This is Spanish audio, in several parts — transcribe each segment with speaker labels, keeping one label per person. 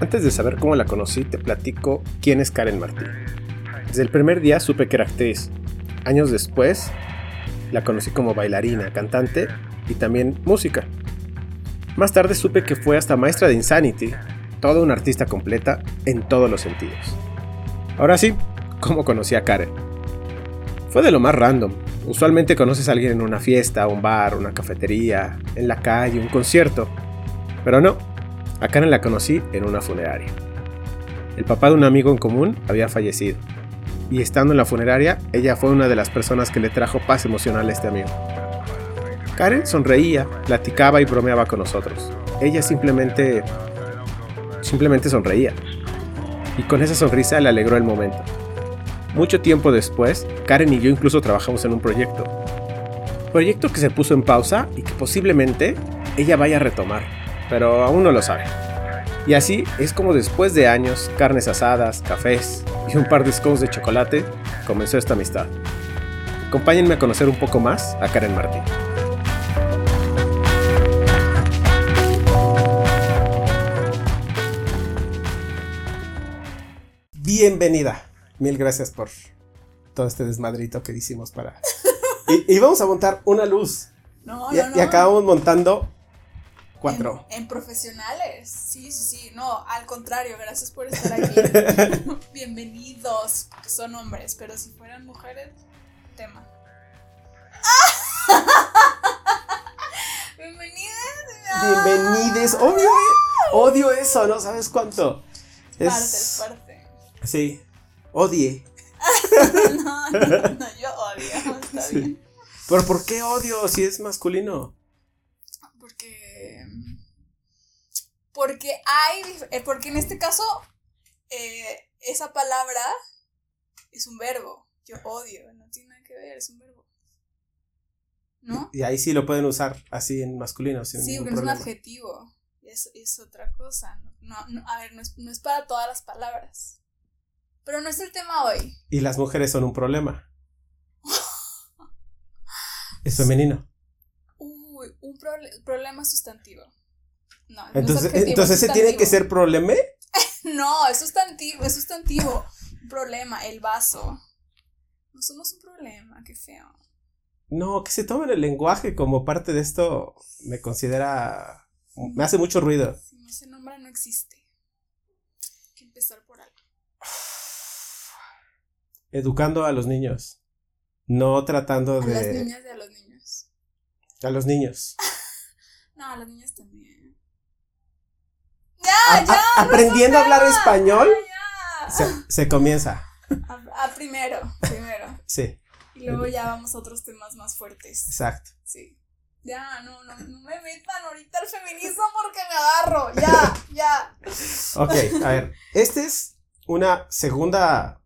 Speaker 1: Antes de saber cómo la conocí, te platico quién es Karen Martín. Desde el primer día supe que era actriz. Años después, la conocí como bailarina, cantante y también música. Más tarde supe que fue hasta maestra de Insanity, toda una artista completa en todos los sentidos. Ahora sí, ¿cómo conocí a Karen? Fue de lo más random. Usualmente conoces a alguien en una fiesta, un bar, una cafetería, en la calle, un concierto. Pero no, a Karen la conocí en una funeraria. El papá de un amigo en común había fallecido. Y estando en la funeraria, ella fue una de las personas que le trajo paz emocional a este amigo. Karen sonreía, platicaba y bromeaba con nosotros. Ella simplemente... simplemente sonreía. Y con esa sonrisa le alegró el momento. Mucho tiempo después, Karen y yo incluso trabajamos en un proyecto. Proyecto que se puso en pausa y que posiblemente ella vaya a retomar, pero aún no lo sabe. Y así es como después de años, carnes asadas, cafés y un par de scoops de chocolate, comenzó esta amistad. Acompáñenme a conocer un poco más a Karen Martín. Bienvenida. Mil gracias por todo este desmadrito que hicimos para... y, vamos a montar una luz.
Speaker 2: No,
Speaker 1: y,
Speaker 2: no, no.
Speaker 1: y acabamos montando cuatro.
Speaker 2: En, en, profesionales. Sí, sí, sí. No, al contrario, gracias por estar aquí. Bienvenidos. Son hombres, pero si fueran mujeres, tema. Bienvenidas.
Speaker 1: Bienvenides. Obvio, odio eso, ¿no? ¿Sabes cuánto?
Speaker 2: Es parte, es parte.
Speaker 1: Sí. Odie.
Speaker 2: no, no, no, yo odio. Está sí. bien.
Speaker 1: Pero ¿por qué odio si es masculino?
Speaker 2: Porque. Porque hay. Porque en este caso, eh, esa palabra es un verbo. Yo odio, no tiene nada que ver, es un verbo. ¿No?
Speaker 1: Y ahí sí lo pueden usar así en masculino. Sin
Speaker 2: sí, porque
Speaker 1: problema.
Speaker 2: es un adjetivo. Es, es otra cosa. No, no, a ver, no es, no es para todas las palabras. Pero no es el tema hoy.
Speaker 1: Y las mujeres son un problema. es femenino.
Speaker 2: Uy, un proble problema sustantivo. No,
Speaker 1: entonces,
Speaker 2: no es
Speaker 1: entonces ese tiene que ser problema.
Speaker 2: no, es sustantivo, es sustantivo. Un problema, el vaso. No somos un problema, qué feo.
Speaker 1: No, que se tomen el lenguaje como parte de esto me considera. Me hace mucho ruido.
Speaker 2: Sí, ese nombre no existe. Hay que empezar por algo.
Speaker 1: Educando a los niños. No tratando
Speaker 2: A
Speaker 1: de.
Speaker 2: las niñas y a los niños.
Speaker 1: A los niños.
Speaker 2: No, a las niñas también.
Speaker 1: A-
Speaker 2: ¡Ya, ya!
Speaker 1: a- aprendiendo a hablar español.
Speaker 2: ya.
Speaker 1: Se, se comienza.
Speaker 2: A, a primero, primero.
Speaker 1: Sí,
Speaker 2: Y luego ya vamos a otros temas más fuertes.
Speaker 1: exacto.
Speaker 2: Sí. Ya, no, no, no me metan ahorita al feminismo porque me agarro. Ya, ya.
Speaker 1: Ok, a ver. Esta es una segunda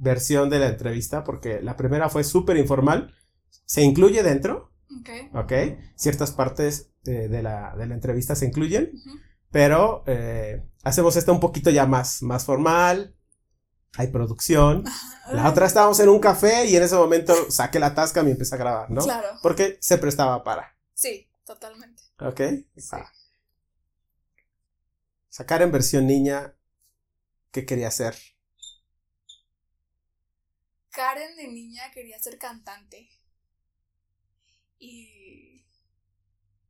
Speaker 1: versión de la entrevista porque la primera fue súper informal. Se incluye dentro,
Speaker 2: Ok.
Speaker 1: ¿ok? Ciertas partes de, de la, de la entrevista se incluyen, pero eh, hacemos esta un poquito ya más, más formal. Hay producción. La otra estábamos en un café y en ese momento saqué la tasca y me empecé a grabar, ¿no?
Speaker 2: Claro.
Speaker 1: Porque se prestaba para,
Speaker 2: Sí, totalmente.
Speaker 1: ¿ok?
Speaker 2: Sí.
Speaker 1: Sacar en versión niña, ¿qué quería hacer?
Speaker 2: Karen de niña quería ser cantante. Y.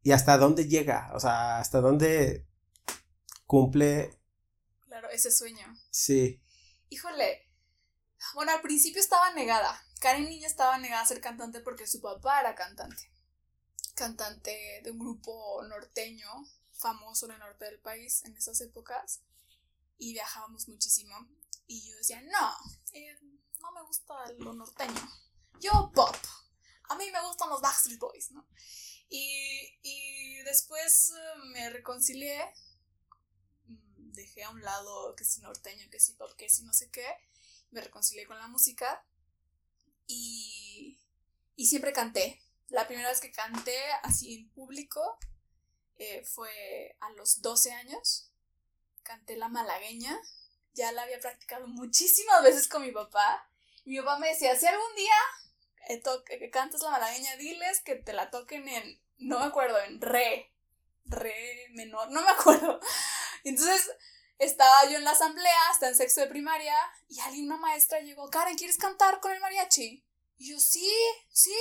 Speaker 1: ¿Y hasta dónde llega? O sea, ¿hasta dónde cumple?
Speaker 2: Claro, ese sueño.
Speaker 1: Sí.
Speaker 2: Híjole. Bueno, al principio estaba negada. Karen niña estaba negada a ser cantante porque su papá era cantante. Cantante de un grupo norteño famoso en el norte del país en esas épocas. Y viajábamos muchísimo. Y yo decía, no, eh, no me gusta lo norteño. Yo pop. A mí me gustan los Backstreet Boys, ¿no? Y, y después eh, me reconcilié. Mm, Dejé a un lado que si norteño, que si pop, que si no sé qué. Me reconcilié con la música. Y, y siempre canté. La primera vez que canté así en público eh, fue a los 12 años. Canté la malagueña. Ya la había practicado muchísimas veces con mi papá. Mi papá me decía, si algún día eh, que cantas la malagueña, diles que te la toquen en, no me acuerdo, en re, re menor, no me acuerdo. Entonces estaba yo en la asamblea, hasta en sexto de primaria, y alguien, una maestra llegó, Karen, ¿quieres cantar con el mariachi? Y yo, sí, sí.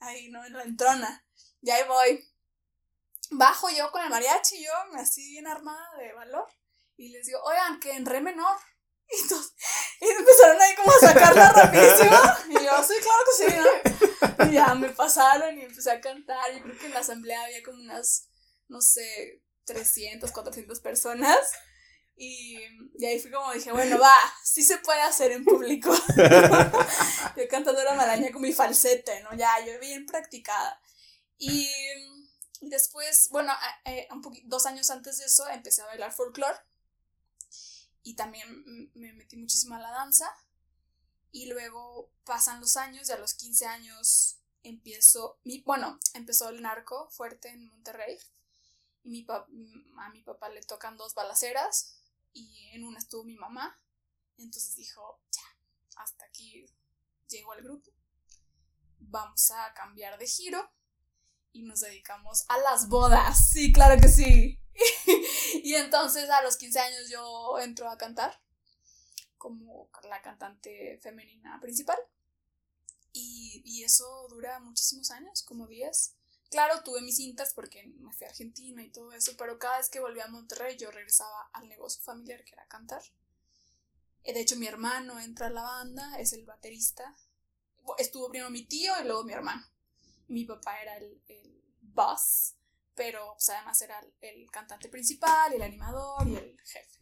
Speaker 2: Ahí, ¿no? En la entrona. Y ahí voy. Bajo yo con el mariachi, yo así bien armada de valor. Y les digo, oigan, que en re menor. Y, entonces, y empezaron ahí como a sacarla rapidísimo. Y yo, sí, claro que sí, ¿no? Y ya me pasaron y empecé a cantar. Y creo que en la asamblea había como unas, no sé, 300, 400 personas. Y, y, ahí fui como dije, bueno, va, sí se puede hacer en público. yo cantando la maraña con mi falsete, ¿no? Ya, yo bien practicada. Y, después, bueno, eh, un dos años antes de eso empecé a bailar folclore. Y también me metí muchísimo a la danza. Y luego pasan los años y a los 15 años empiezo, mi, bueno, empezó el narco fuerte en Monterrey. Y mi a mi papá le tocan dos balaceras y en una estuvo mi mamá. Entonces dijo, ya, hasta aquí llegó el grupo. Vamos a cambiar de giro y nos dedicamos a las bodas. Sí, claro que sí. y entonces a los 15 años yo entro a cantar como la cantante femenina principal. Y, y eso dura muchísimos años, como 10. Claro, tuve mis cintas porque me fui a Argentina y todo eso, pero cada vez que volví a Monterrey yo regresaba al negocio familiar que era cantar. Eh, de hecho, mi hermano entra a la banda, es el baterista. Estuvo primero mi tío y luego mi hermano. Mi papá era el, el boss, pero pues, además era el, cantante principal, el animador y el jefe.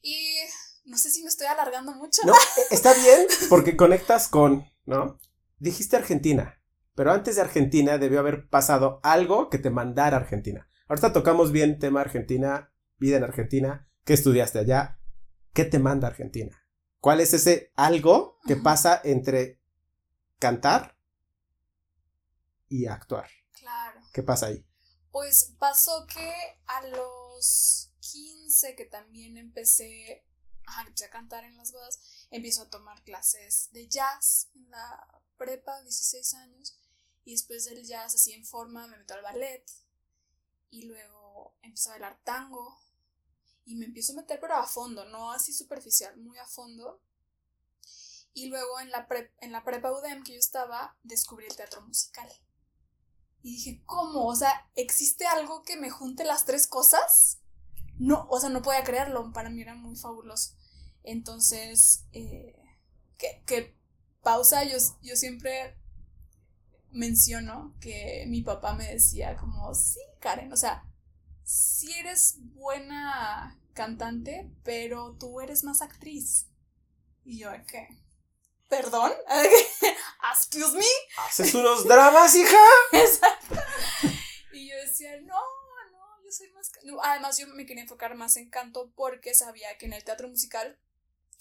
Speaker 2: Y no sé si me estoy alargando mucho.
Speaker 1: No, e, está bien porque conectas con, ¿no? Dijiste Argentina. Pero antes de Argentina debió haber pasado algo que te mandara a Argentina. Ahorita tocamos bien tema Argentina, vida en Argentina. ¿Qué estudiaste allá? ¿Qué te manda Argentina? ¿Cuál es ese algo que pasa entre cantar y actuar?
Speaker 2: Claro.
Speaker 1: ¿Qué pasa ahí?
Speaker 2: Pues pasó que a los 15 que también empecé, a cantar en las bodas, empiezo a tomar clases de jazz en la prepa, 16 años. Y después del jazz, así en forma, me meto al ballet. Y luego empiezo a bailar tango. Y me empiezo a meter, pero a fondo, no así superficial, muy a fondo. Y luego en la, en la prepa UDEM que yo estaba, descubrí el teatro musical. Y dije, ¿cómo? O sea, ¿existe algo que me junte las tres cosas? No, o sea, no podía creerlo. Para mí era muy fabuloso. Entonces, eh, que, pausa, yo, yo siempre menciono que mi papá me decía como, sí, Karen, o sea, sí eres buena cantante, pero tú eres más actriz. Y yo, ¿qué? ¿Perdón? ¿Excuse me?
Speaker 1: ¿Haces unos dramas, hija?
Speaker 2: Exacto. Y yo decía, no, no, yo soy más... Además, yo me quería enfocar más en canto porque sabía que en el teatro musical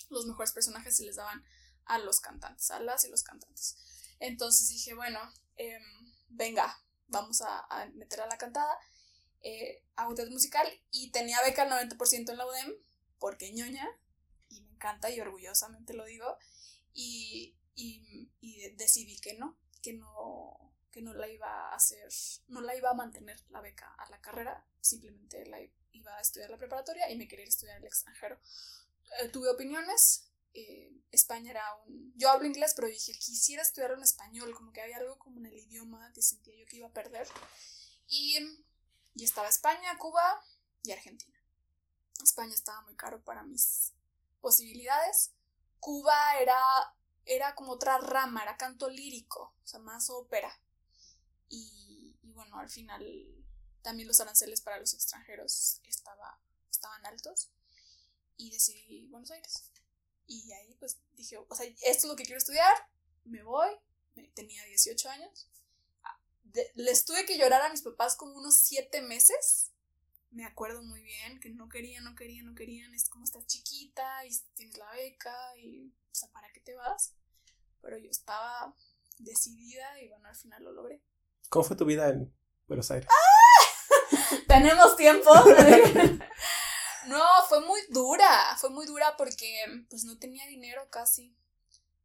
Speaker 2: los mejores personajes se les daban a los cantantes, a las y los cantantes. Entonces dije, bueno, Em, venga, vamos a, meter a la cantada. Eh, hago teatro musical y tenía beca al 90% en la UDEM, porque ñoña, y me encanta y orgullosamente lo digo, y, decidí que no, que no, que no la iba a hacer, no la iba a mantener la beca a la carrera, simplemente la iba a estudiar la preparatoria y me quería estudiar el extranjero. Eh, tuve opiniones, eh, España era un... Yo hablo inglés, pero dije, quisiera estudiar en español, como que había algo como en el idioma que sentía yo que iba a perder. Y, y estaba España, Cuba y Argentina. España estaba muy caro para mis posibilidades. Cuba era, era como otra rama, era canto lírico, o sea, más ópera. Y, bueno, al final también los aranceles para los extranjeros estaba, estaban altos. Y decidí Buenos Aires. Y ahí pues dije, o sea, esto es lo que quiero estudiar, me voy, tenía 18 años. Ah, les tuve que llorar a mis papás como unos 7 meses. Me acuerdo muy bien que no querían, no querían, no querían. Es como estás chiquita y tienes la beca y, o sea, ¿para qué te vas? Pero yo estaba decidida y bueno, al final lo logré.
Speaker 1: ¿Cómo fue tu vida en Buenos Aires?
Speaker 2: ¡Ah! Tenemos tiempo. No, fue muy dura, fue muy dura porque pues no tenía dinero casi.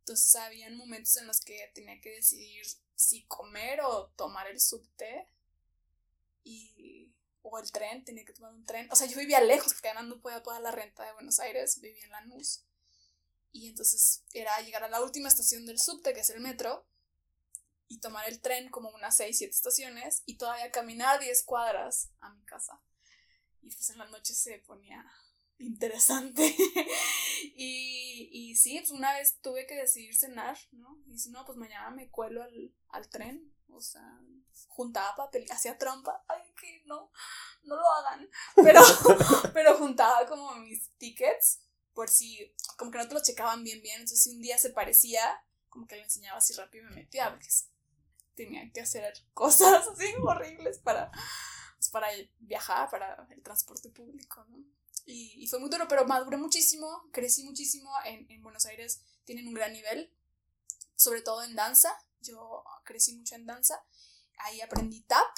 Speaker 2: Entonces habían momentos en los que tenía que decidir si comer o tomar el subte y o el tren, tenía que tomar un tren. O sea, yo vivía lejos porque además no podía pagar la renta de Buenos Aires, vivía en Lanús. Y entonces era llegar a la última estación del subte, que es el metro, y tomar el tren como unas 6, 7 estaciones y todavía caminar 10 cuadras a mi casa. Y pues en la noche se ponía interesante. y, y sí, pues una vez tuve que decidir cenar, ¿no? Y si no, pues mañana me cuelo al, al tren. O sea, juntaba papel, hacía trampa. Ay, que no, no lo hagan. Pero, pero juntaba como mis tickets por si, como que no te lo checaban bien, bien. Entonces, si un día se parecía, como que le enseñaba así rápido y me metía, porque tenía que hacer cosas así horribles para, pues, para viajar, para el transporte público, ¿no? Y, fue muy duro, pero maduré muchísimo, crecí muchísimo. En, en Buenos Aires tienen un gran nivel, sobre todo en danza. Yo crecí mucho en danza. Ahí aprendí tap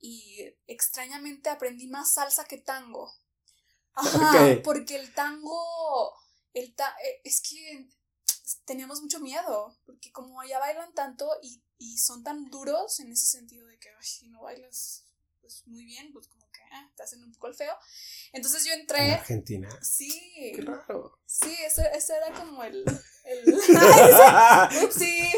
Speaker 2: y extrañamente aprendí más salsa que tango. Ajá, porque el tango, el eh, es que teníamos mucho miedo, porque como allá bailan tanto y, y son tan duros en ese sentido de que si no bailas pues muy bien, pues como ah, te hacen un poco el feo. Entonces yo entré.
Speaker 1: ¿En Argentina?
Speaker 2: Sí.
Speaker 1: Qué raro.
Speaker 2: Sí, eso, eso era como el. el Upsi.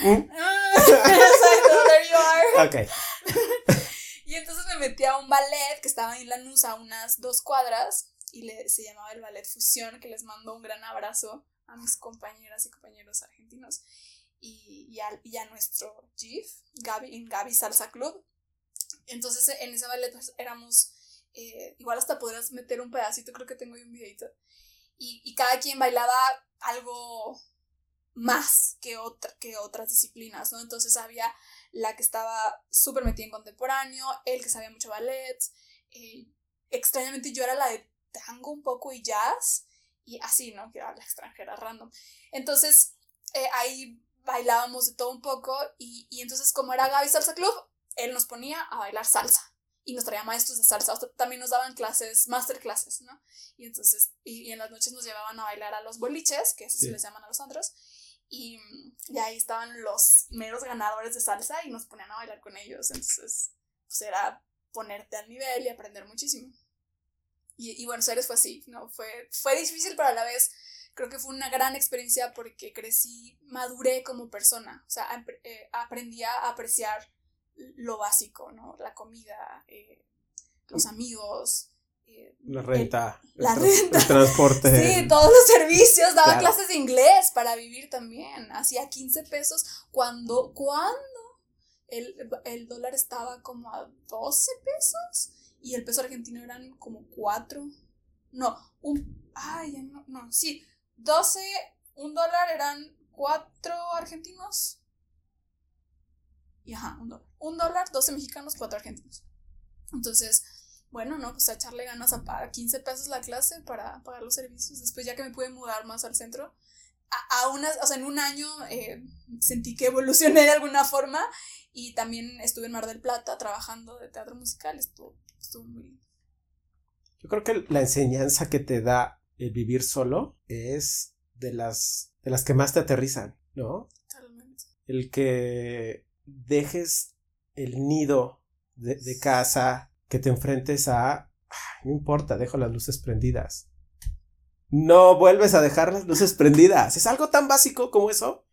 Speaker 2: Mm. Exacto, there you are. Ok. y entonces me metí a un ballet que estaba en Lanús a unas dos cuadras y le, se llamaba el Ballet Fusión, que les mando un gran abrazo a mis compañeras y compañeros argentinos y, y, a, y a nuestro GIF, Gaby, en Gaby Salsa Club. Entonces en ese ballet éramos, eh, igual hasta podrás meter un pedacito, creo que tengo ahí un videito. Y, y cada quien bailaba algo más que, otra, que otras disciplinas, ¿no? Entonces había la que estaba súper metida en contemporáneo, el que sabía mucho ballet, eh, extrañamente yo era la de tango un poco y jazz, y así, ¿no? Que era la extranjera random. Entonces eh, ahí bailábamos de todo un poco, y, y entonces como era Gaby Salsa Club, él nos ponía a bailar salsa y nos traía maestros de salsa. También nos daban clases, masterclasses, ¿no? Y entonces, y, en las noches nos llevaban a bailar a los boliches, que así se les llaman a los antros. Y, y, ahí estaban los meros ganadores de salsa y nos ponían a bailar con ellos. Entonces, pues era ponerte al nivel y aprender muchísimo. Y, y Buenos Aires fue así, ¿no? Fue, fue difícil, pero a la vez creo que fue una gran experiencia porque crecí, maduré como persona. O sea, eh, aprendí a apreciar lo básico, ¿no? La comida, eh, los amigos.
Speaker 1: Eh, la renta.
Speaker 2: El, la renta.
Speaker 1: El transporte.
Speaker 2: Sí, todos los servicios. Daba clases de inglés para vivir también. Hacía 15 pesos cuando, cuando el, el dólar estaba como a 12 pesos y el peso argentino eran como 4. No, un... Ay, no, no, sí. 12, un dólar eran 4 argentinos y ajá, un dólar. Un dólar, 12 mexicanos, 4 argentinos. Entonces, bueno, no, pues a echarle ganas a pagar 15 pesos la clase para pagar los servicios. Después, ya que me pude mudar más al centro, a, unas, o sea, en un año eh, sentí que evolucioné de alguna forma y también estuve en Mar del Plata trabajando de teatro musical. Estuvo, estuvo muy lindo.
Speaker 1: Yo creo que la enseñanza que te da el vivir solo es de las, de las que más te aterrizan, ¿no? Totalmente. El que dejes el nido de, casa, que te enfrentes a, no importa, dejo las luces prendidas. No vuelves a dejar las luces prendidas. Es algo tan básico como eso.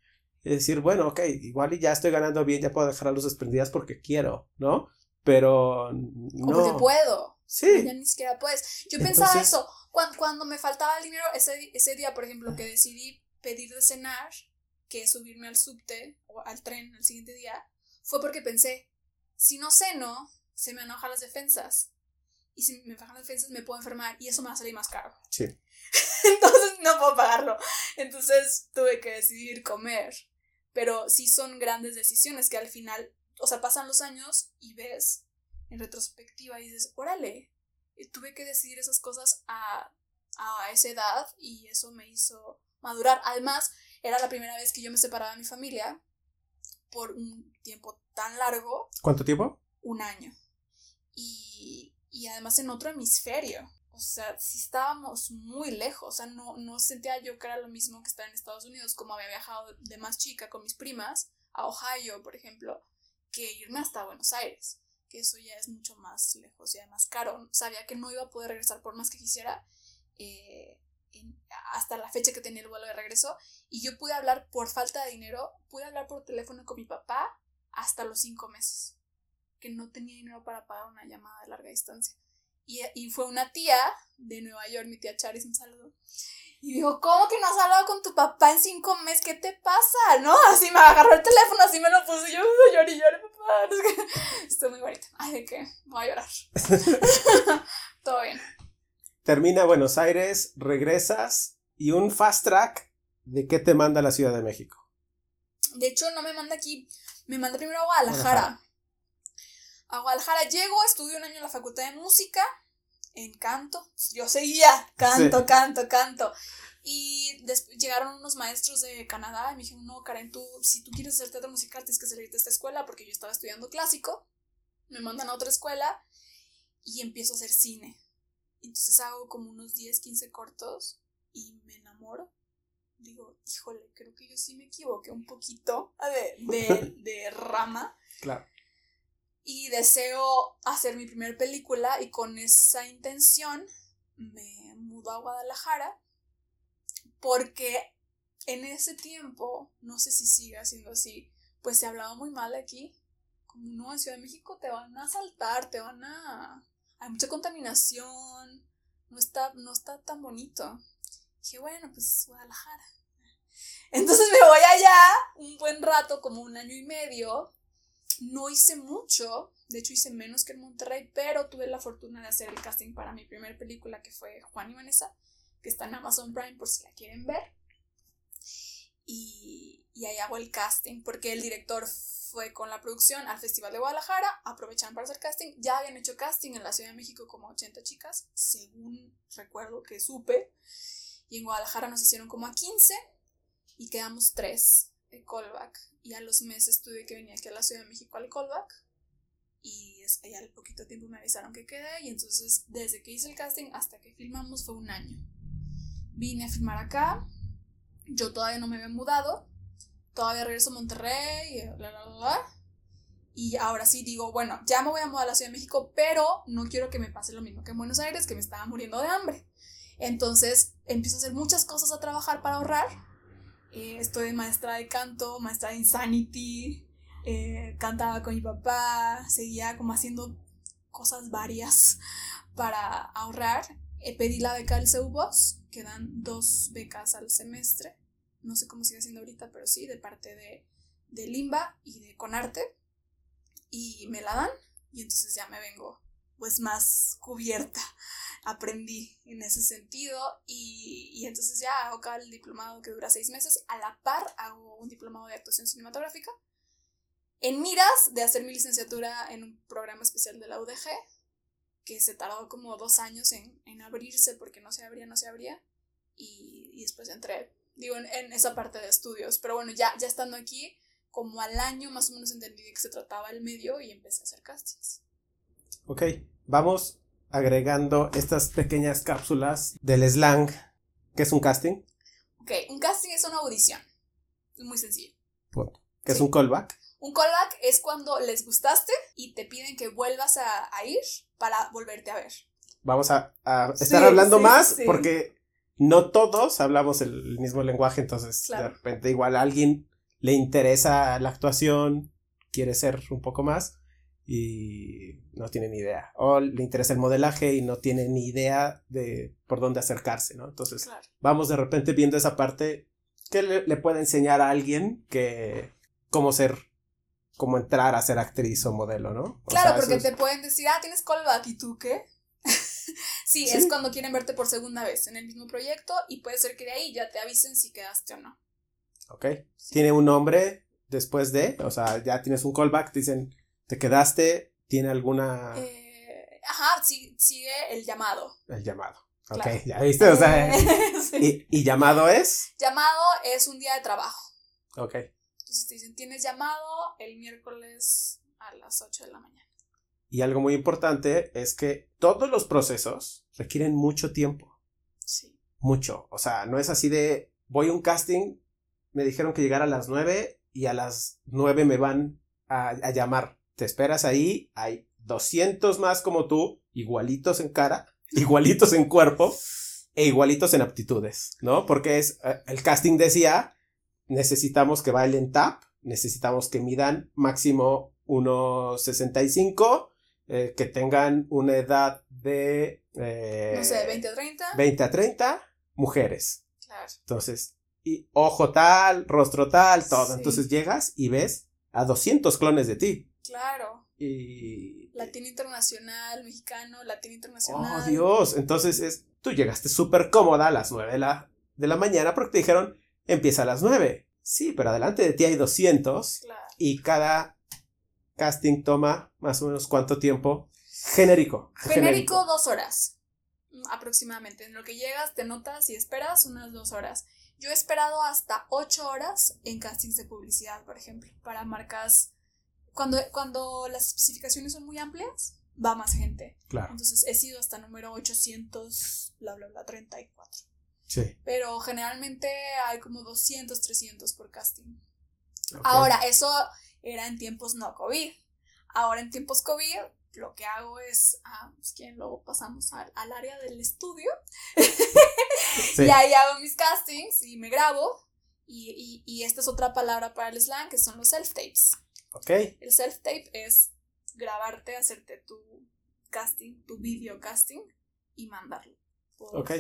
Speaker 1: Es decir, bueno, ok, igual y ya estoy ganando bien, ya puedo dejar las luces prendidas porque quiero, ¿no? Pero no.
Speaker 2: porque puedo. Sí. Ya ni siquiera puedes. Yo pensaba eso. Cuando, cuando, me faltaba el dinero, ese, ese día, por ejemplo, que decidí pedir de cenar, que subirme al subte o al tren el siguiente día, fue porque pensé, si no ceno, se me enojan las defensas. Y si me bajan las defensas, me puedo enfermar y eso me va a salir más caro. Sí. Entonces no puedo pagarlo. Entonces tuve que decidir comer. Pero sí son grandes decisiones que al final, o sea, pasan los años y ves en retrospectiva y dices, órale, tuve que decidir esas cosas a, a esa edad y eso me hizo madurar. Además, era la primera vez que yo me separaba de mi familia por un tiempo tan largo.
Speaker 1: ¿Cuánto tiempo?
Speaker 2: Un año. Y, y además en otro hemisferio. o sea, sí estábamos muy lejos, o sea, no, no sentía yo que era lo mismo que estar en Estados Unidos, como había viajado de más chica con mis primas, a Ohio, por ejemplo, que irme hasta Buenos Aires, que eso ya es mucho más lejos y además caro. Sabía que no iba a poder regresar por más que quisiera eh, hasta la fecha que tenía el vuelo de regreso y yo pude hablar por falta de dinero, pude hablar por teléfono con mi papá hasta los cinco meses, que no tenía dinero para pagar una llamada de larga distancia. Y, y fue una tía de Nueva York, mi tía Charis, un saludo, y dijo, ¿cómo que no has hablado con tu papá en cinco meses? ¿Qué te pasa? ¿No? Así me agarró el teléfono, así me lo puse. Y yo lloré, lloré, papá. Estoy muy bonita. Ay, ¿de qué? Voy a llorar. Todo bien.
Speaker 1: Termina Buenos Aires, regresas y un fast track de qué te manda la Ciudad de México.
Speaker 2: De hecho, no me manda aquí, me manda primero a Guadalajara. A Guadalajara llego, estudio un año en la Facultad de Música en canto. Yo seguía, canto, canto, canto. Y llegaron unos maestros de Canadá y me dijeron, no, Karen, tú, si tú quieres hacer teatro musical, tienes que salirte de esta escuela porque yo estaba estudiando clásico. Me mandan a otra escuela y empiezo a hacer cine. Entonces hago como unos 10, 15 cortos y me enamoro. Digo, híjole, creo que yo sí me equivoqué un poquito de, de, de rama.
Speaker 1: Claro
Speaker 2: y deseo hacer mi primera película y con esa intención me mudo a Guadalajara porque en ese tiempo, no sé si sigue siendo así, pues se hablaba muy mal aquí. Como no, en Ciudad de México te van a asaltar, te van a... Hay mucha contaminación, no está, no está tan bonito. Dije, bueno, pues Guadalajara. Entonces me voy allá un buen rato, como un año y medio, no hice mucho, de hecho hice menos que en Monterrey, pero tuve la fortuna de hacer el casting para mi primera película que fue Juan y Vanessa, que está en Amazon Prime por si la quieren ver. Y, y ahí hago el casting, porque el director fue con la producción al Festival de Guadalajara, aprovecharon para hacer casting, ya habían hecho casting en la Ciudad de México como 80 chicas, según recuerdo que supe, y en Guadalajara nos hicieron como a 15 y quedamos 3 de callback y a los meses tuve que venir aquí a la Ciudad de México al callback y al poquito tiempo me avisaron que quedé y entonces desde que hice el casting hasta que filmamos fue un año. Vine a filmar acá, yo todavía no me había mudado, todavía regreso a Monterrey, y bla, bla, bla, Y ahora sí digo, bueno, ya me voy a mudar a la Ciudad de México, pero no quiero que me pase lo mismo que en Buenos Aires, que me estaba muriendo de hambre. Entonces empiezo a hacer muchas cosas a trabajar para ahorrar eh, estoy maestra de canto, maestra de Insanity, eh, cantaba con mi papá, seguía como haciendo cosas varias para ahorrar. Eh, pedí la beca del CEUBOS, que dan dos becas al semestre. No sé cómo sigue haciendo ahorita, pero sí, de parte de, de Limba y de Conarte. Y me la dan, y entonces ya me vengo pues más cubierta aprendí en ese sentido y, entonces ya hago acá el diplomado que dura seis meses. A la par hago un diplomado de actuación cinematográfica. En miras de hacer mi licenciatura en un programa especial de la UDG, que se tardó como dos años en, abrirse porque no se abría, no se abría. Y, después entré, digo, en, esa parte de estudios. Pero bueno, ya, ya estando aquí, como al año más o menos entendí de qué se trataba el medio y empecé a hacer castings.
Speaker 1: Ok, vamos agregando estas pequeñas cápsulas del slang. ¿Qué es un casting?
Speaker 2: Ok, un casting es una audición. Es muy sencillo.
Speaker 1: ¿Qué es un callback?
Speaker 2: Un callback es cuando les gustaste y te piden que vuelvas a, ir para volverte a ver.
Speaker 1: Vamos a, estar hablando más porque no todos hablamos el mismo lenguaje, entonces de repente igual a alguien le interesa la actuación, quiere ser un poco más y no tiene ni idea. O le interesa el modelaje y no tiene ni idea de por dónde acercarse, ¿no? Entonces, vamos de repente viendo esa parte que le, puede enseñar a alguien que cómo ser, cómo entrar a ser actriz o modelo, ¿no?
Speaker 2: claro, porque te pueden decir, ah, tienes callback y tú qué. sí, es cuando quieren verte por segunda vez en el mismo proyecto y puede ser que de ahí ya te avisen si quedaste o no.
Speaker 1: Ok. ¿Tiene un nombre después de? O sea, ya tienes un callback, dicen ¿Te quedaste? ¿Tiene alguna...?
Speaker 2: Eh, ajá, sigue el llamado.
Speaker 1: El llamado. Ok, ya viste, o sea... ¿y, llamado es?
Speaker 2: Llamado es un día de trabajo.
Speaker 1: Ok.
Speaker 2: Entonces te dicen, tienes llamado el miércoles a las 8 de la mañana.
Speaker 1: Y algo muy importante es que todos los procesos requieren mucho tiempo.
Speaker 2: Sí.
Speaker 1: Mucho. O sea, no es así de voy a un casting, me dijeron que llegara a las 9 y a las 9 me van a, a llamar. Te esperas ahí, hay 200 más como tú, igualitos en cara, igualitos en cuerpo e igualitos en aptitudes, ¿no? Porque es, eh, el casting decía, necesitamos que bailen tap, necesitamos que midan máximo 1,65, eh, que tengan una edad de... eh,
Speaker 2: No sé, 20 o 30.
Speaker 1: 20 a 30, mujeres.
Speaker 2: Claro.
Speaker 1: Entonces, y ojo tal, rostro tal, todo.
Speaker 2: Sí.
Speaker 1: Entonces llegas y ves a 200 clones de ti.
Speaker 2: Claro.
Speaker 1: Y...
Speaker 2: Latino internacional, mexicano, latino internacional.
Speaker 1: Oh, Dios. Entonces es, tú llegaste súper cómoda a las 9 de la, de la mañana porque te dijeron, empieza a las 9. Sí, pero adelante de ti hay 200
Speaker 2: Claro.
Speaker 1: y cada casting toma más o menos cuánto tiempo. Genérico.
Speaker 2: Genérico, dos horas. Aproximadamente. En lo que llegas, te notas y esperas unas dos horas. Yo he esperado hasta ocho horas en castings de publicidad, por ejemplo, para marcas. Cuando, cuando las especificaciones son muy amplias, va más gente.
Speaker 1: Claro.
Speaker 2: Entonces he sido hasta número 800, bla, bla, bla, 34.
Speaker 1: Sí.
Speaker 2: Pero generalmente hay como 200, 300 por casting.
Speaker 1: ok.
Speaker 2: Ahora, eso era en tiempos no COVID. Ahora en tiempos COVID, lo que hago es, ah, si quieren, luego pasamos al, al área del estudio.
Speaker 1: Sí.
Speaker 2: Y ahí hago mis castings y me grabo. Y, y, y esta es otra palabra para el slang, que son los self-tapes.
Speaker 1: Ok.
Speaker 2: El self-tape es grabarte, hacerte tu casting, tu video casting y mandarlo.
Speaker 1: Ok.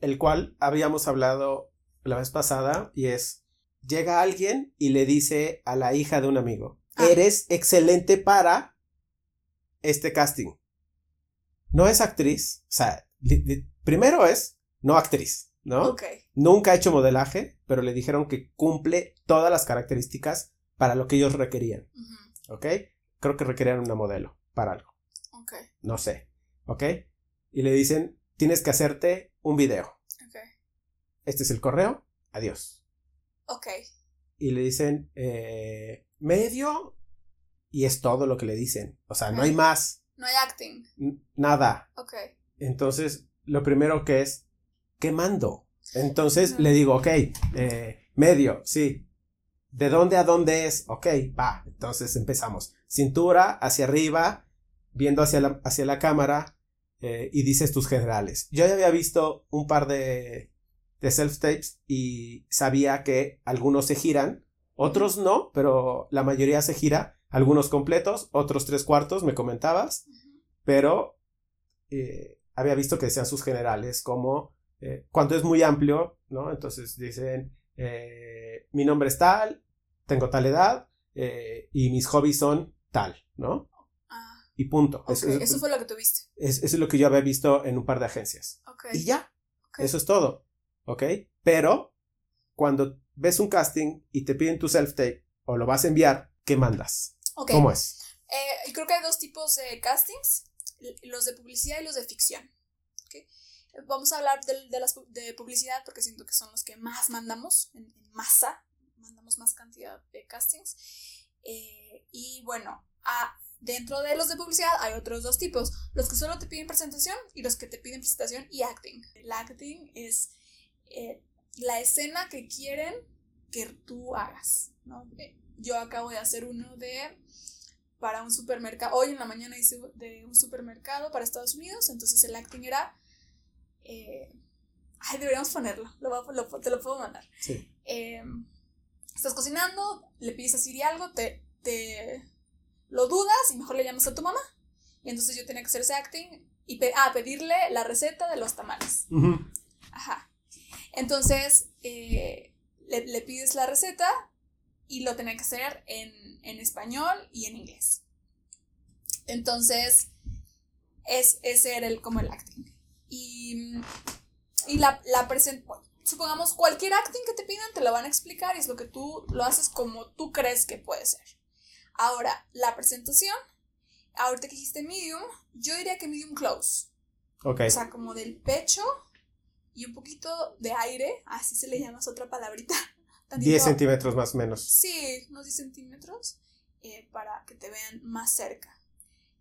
Speaker 1: el cual habíamos hablado la vez pasada y es, llega alguien y le dice a la hija de un amigo,
Speaker 2: Ah.
Speaker 1: eres excelente para este casting. No es actriz, o sea, primero es no actriz, ¿no?
Speaker 2: Ok.
Speaker 1: Nunca ha hecho modelaje, pero le dijeron que cumple todas las características para lo que ellos requerían, ¿ok? Creo que requerían una modelo para algo
Speaker 2: Ok.
Speaker 1: no sé, ¿ok? Y le dicen, tienes que hacerte un video.
Speaker 2: Ok.
Speaker 1: Este es el correo, adiós.
Speaker 2: Ok.
Speaker 1: Y le dicen, eh, medio, y es todo lo que le dicen. O sea, no hay más,
Speaker 2: No hay acting.
Speaker 1: nada.
Speaker 2: Ok.
Speaker 1: Entonces, lo primero que es, ¿qué mando? Entonces le digo, ok, eh, medio, sí. ¿De dónde a dónde es? Ok, va. Entonces empezamos. Cintura hacia arriba, viendo hacia la, hacia la cámara eh, y dices tus generales. Yo ya había visto un par de, de self-tapes y sabía que algunos se giran, otros no, pero la mayoría se gira. Algunos completos, otros tres cuartos, me comentabas pero eh, había visto que decían sus generales como eh, cuando es muy amplio, ¿no? Entonces dicen, eh, mi nombre es tal, tengo tal edad eh, y mis hobbies son tal, ¿no?
Speaker 2: Ah,
Speaker 1: Y punto.
Speaker 2: ok.
Speaker 1: Eso, es-
Speaker 2: Eso fue lo que tuviste.
Speaker 1: es- eso es lo que yo había visto en un par de agencias.
Speaker 2: Ok.
Speaker 1: Y ya,
Speaker 2: ok.
Speaker 1: eso es todo, ¿ok? Pero cuando ves un casting y te piden tu self-tape o lo vas a enviar, ¿qué mandas? ¿Cómo es?
Speaker 2: Eh, creo que hay dos tipos de castings, los de publicidad y los de ficción. Vamos a hablar del- de, las de publicidad porque siento que son los que más mandamos en, en masa, mandamos más cantidad de castings. Eh, y bueno, a- dentro de los de publicidad hay otros dos tipos, los que solo te piden presentación y los que te piden presentación y acting. El acting es eh, la escena que quieren que tú hagas. ¿no? Eh, Yo acabo de hacer uno de para un supermercado. Hoy en la mañana hice de un supermercado para Estados Unidos. Entonces el acting era. Eh, ay, deberíamos ponerlo. Lo voy a- lo- te lo puedo mandar.
Speaker 1: Sí.
Speaker 2: Eh, estás cocinando, le pides a Siri algo, te, te lo dudas y mejor le llamas a tu mamá. Y entonces yo tenía que hacer ese acting y pe- ah, pedirle la receta de los tamales. Ajá. Entonces, eh, le, le pides la receta y lo tenía que hacer en, en español y en inglés. Entonces, es, ese era el, como el acting. Y, y la, la presen- bueno, supongamos cualquier acting que te pidan te lo van a explicar y es lo que tú lo haces como tú crees que puede ser. Ahora, la presentación, ahorita que dijiste medium, yo diría que medium close.
Speaker 1: Ok.
Speaker 2: O sea, como del pecho y un poquito de aire, así se le llama, es otra palabrita. Tantito-
Speaker 1: 10 centímetros más o menos.
Speaker 2: Sí, unos 10 centímetros eh, para que te vean más cerca.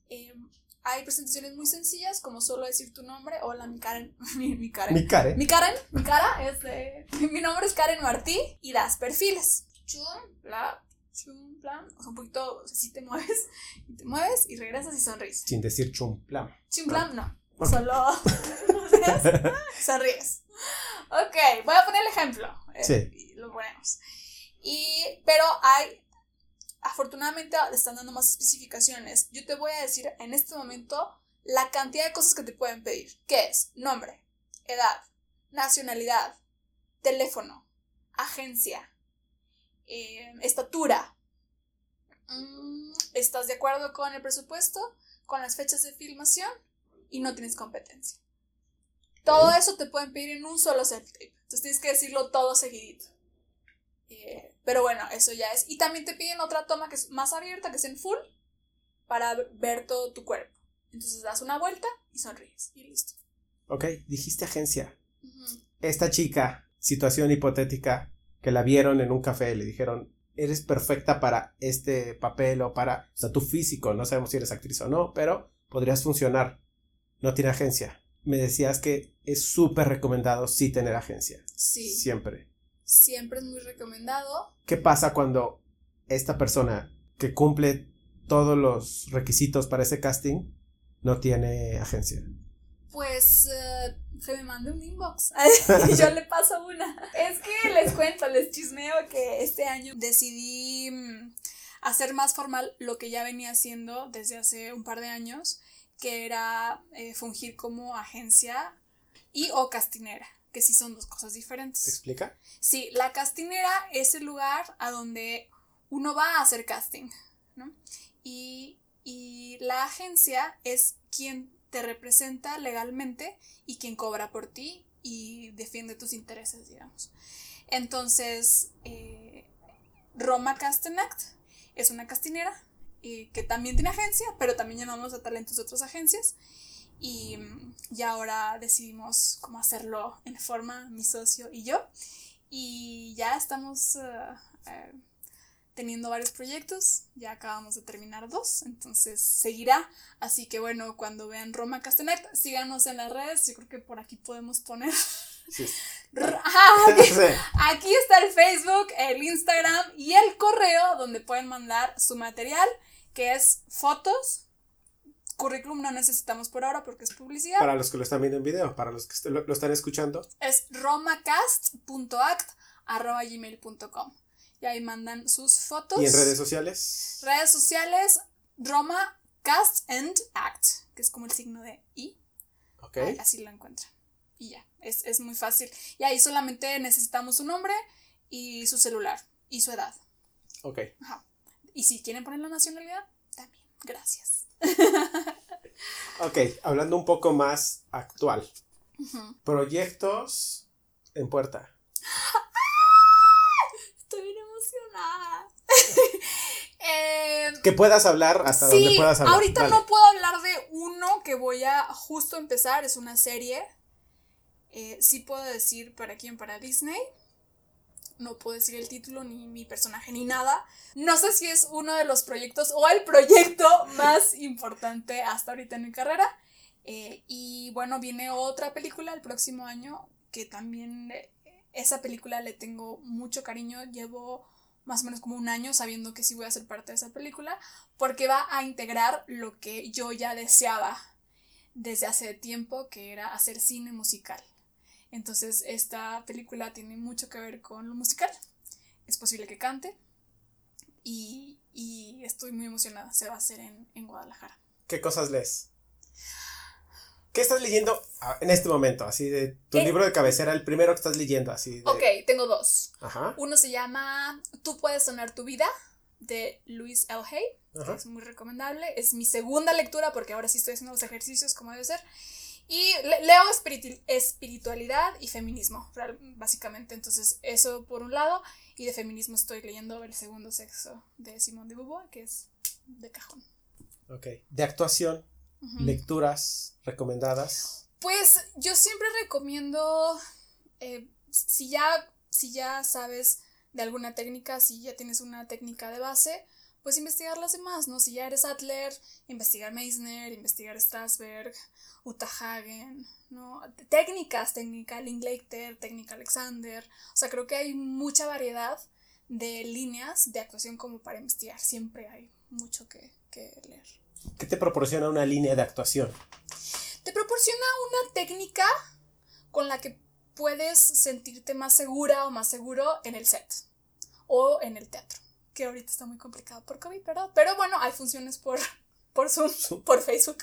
Speaker 2: Em, hay presentaciones muy sencillas, como solo decir tu nombre. Hola, mi Karen. mi, mi Karen.
Speaker 1: Mi Karen.
Speaker 2: Mi Karen, mi cara, este, mi nombre es Karen Martí y das perfiles. Chum, bla, chum, bla. O sea, un poquito, o sea, si te mueves y te mueves y regresas y sonríes.
Speaker 1: Sin decir chumplam.
Speaker 2: Chum, bla, no. Solo sonríes. Ok, voy a poner el ejemplo. eh,
Speaker 1: Sí.
Speaker 2: y lo ponemos. Y, pero hay, afortunadamente le están dando más especificaciones. Yo te voy a decir en este momento la cantidad de cosas que te pueden pedir. ¿Qué es? Nombre, edad, nacionalidad, teléfono, agencia, eh, estatura. Mm, ¿Estás de acuerdo con el presupuesto? ¿Con las fechas de filmación? Y no tienes competencia. Todo eso te pueden pedir en un solo self-tape. Entonces tienes que decirlo todo seguidito. Eh, pero bueno, eso ya es. Y también te piden otra toma que es más abierta, que es en full, para ver todo tu cuerpo. Entonces das una vuelta y sonríes. Y listo.
Speaker 1: Ok, dijiste agencia. Esta chica, situación hipotética, que la vieron en un café, le dijeron, eres perfecta para este papel o para, o sea, tu físico, no sabemos si eres actriz o no, pero podrías funcionar. No tiene agencia. Me decías que es súper recomendado sí tener agencia.
Speaker 2: Sí.
Speaker 1: Siempre.
Speaker 2: Siempre es muy recomendado.
Speaker 1: ¿Qué pasa cuando esta persona que cumple todos los requisitos para ese casting no tiene agencia?
Speaker 2: Pues eh, que me mande un inbox. y yo le paso una. Es que les cuento, les chismeo que este año decidí mm, hacer más formal lo que ya venía haciendo desde hace un par de años, que era eh, fungir como agencia y o castinera, que sí son dos cosas
Speaker 1: ¿Te
Speaker 2: diferentes.
Speaker 1: explica?
Speaker 2: Sí, la castinera es el lugar a donde uno va a hacer casting, ¿no? Y, y la agencia es quien te representa legalmente y quien cobra por ti y defiende tus intereses, digamos. Entonces, eh, Roma Casting Act es una castinera y que también tiene agencia, pero también llamamos a talentos de otras agencias. Y, mm, y ahora decidimos cómo hacerlo en forma, mi socio y yo. Y ya estamos eh, eh, teniendo varios proyectos. Ya acabamos de terminar dos, entonces seguirá. Así que bueno, cuando vean Roma Castanet, síganos en las redes. Yo creo que por aquí podemos poner.
Speaker 1: Sí.
Speaker 2: Aquí,
Speaker 1: Sí.
Speaker 2: aquí está el Facebook, el Instagram y el correo donde pueden mandar su material, que es fotos. Currículum no necesitamos por ahora porque es publicidad.
Speaker 1: Para los que lo están viendo en video, para los que lo, lo están escuchando.
Speaker 2: es romacast.act.gmail.com y ahí mandan sus fotos.
Speaker 1: Y en redes sociales.
Speaker 2: Redes sociales, Roma Cast and Act, que es como el signo de I.
Speaker 1: Ok.
Speaker 2: Ahí, Así lo encuentran. Y ya, es, es muy fácil. Y ahí solamente necesitamos su nombre y su celular y su edad.
Speaker 1: Ok.
Speaker 2: Ajá. Y si quieren poner la nacionalidad. Gracias.
Speaker 1: Ok. Hablando un poco más actual. Proyectos en puerta.
Speaker 2: Estoy bien emocionada. Em,
Speaker 1: Que puedas hablar hasta donde puedas hablar.
Speaker 2: Ahorita no puedo hablar de uno que voy a justo empezar, es una serie. Eh, sí puedo decir para quién, para Disney. No puedo decir el título, ni mi personaje, ni nada. No sé si es uno de los proyectos o el proyecto más importante hasta ahorita en mi carrera. Eh, y bueno, viene otra película el próximo año que también eh, esa película le tengo mucho cariño. Llevo más o menos como un año sabiendo que sí voy a ser parte de esa película porque va a integrar lo que yo ya deseaba desde hace tiempo, que era hacer cine musical. Entonces, esta película tiene mucho que ver con lo musical. Es posible que cante. Y, y estoy muy emocionada. Se va a hacer en, en Guadalajara.
Speaker 1: ¿Qué cosas lees? ¿Qué estás leyendo ah, en este momento? Así de tu
Speaker 2: Eh.
Speaker 1: libro de cabecera, el primero que estás leyendo, así de.
Speaker 2: Ok, tengo dos.
Speaker 1: Ajá.
Speaker 2: Uno se llama Tú puedes sonar tu vida, de Louise L. Hay. es muy recomendable. Es mi segunda lectura porque ahora sí estoy haciendo los ejercicios como debe ser. Y le- leo espiritu- espiritualidad y feminismo, básicamente. Entonces, eso por un lado. Y de feminismo estoy leyendo El segundo sexo de Simone de Beauvoir, que es de cajón.
Speaker 1: Ok. De actuación, lecturas recomendadas.
Speaker 2: Pues yo siempre recomiendo, eh, si, ya, si ya sabes de alguna técnica, si ya tienes una técnica de base, pues investigar las demás, ¿no? Si ya eres Adler, investigar Meissner, investigar Strasberg, Hagen, ¿no? Técnicas, técnica Linklater, técnica Alexander. O sea, creo que hay mucha variedad de líneas de actuación como para investigar. Siempre hay mucho que, que leer.
Speaker 1: ¿Qué te proporciona una línea de actuación?
Speaker 2: Te proporciona una técnica con la que puedes sentirte más segura o más seguro en el set o en el teatro que ahorita está muy complicado por COVID, ¿verdad? Pero bueno, hay funciones por, por Zoom, por Facebook.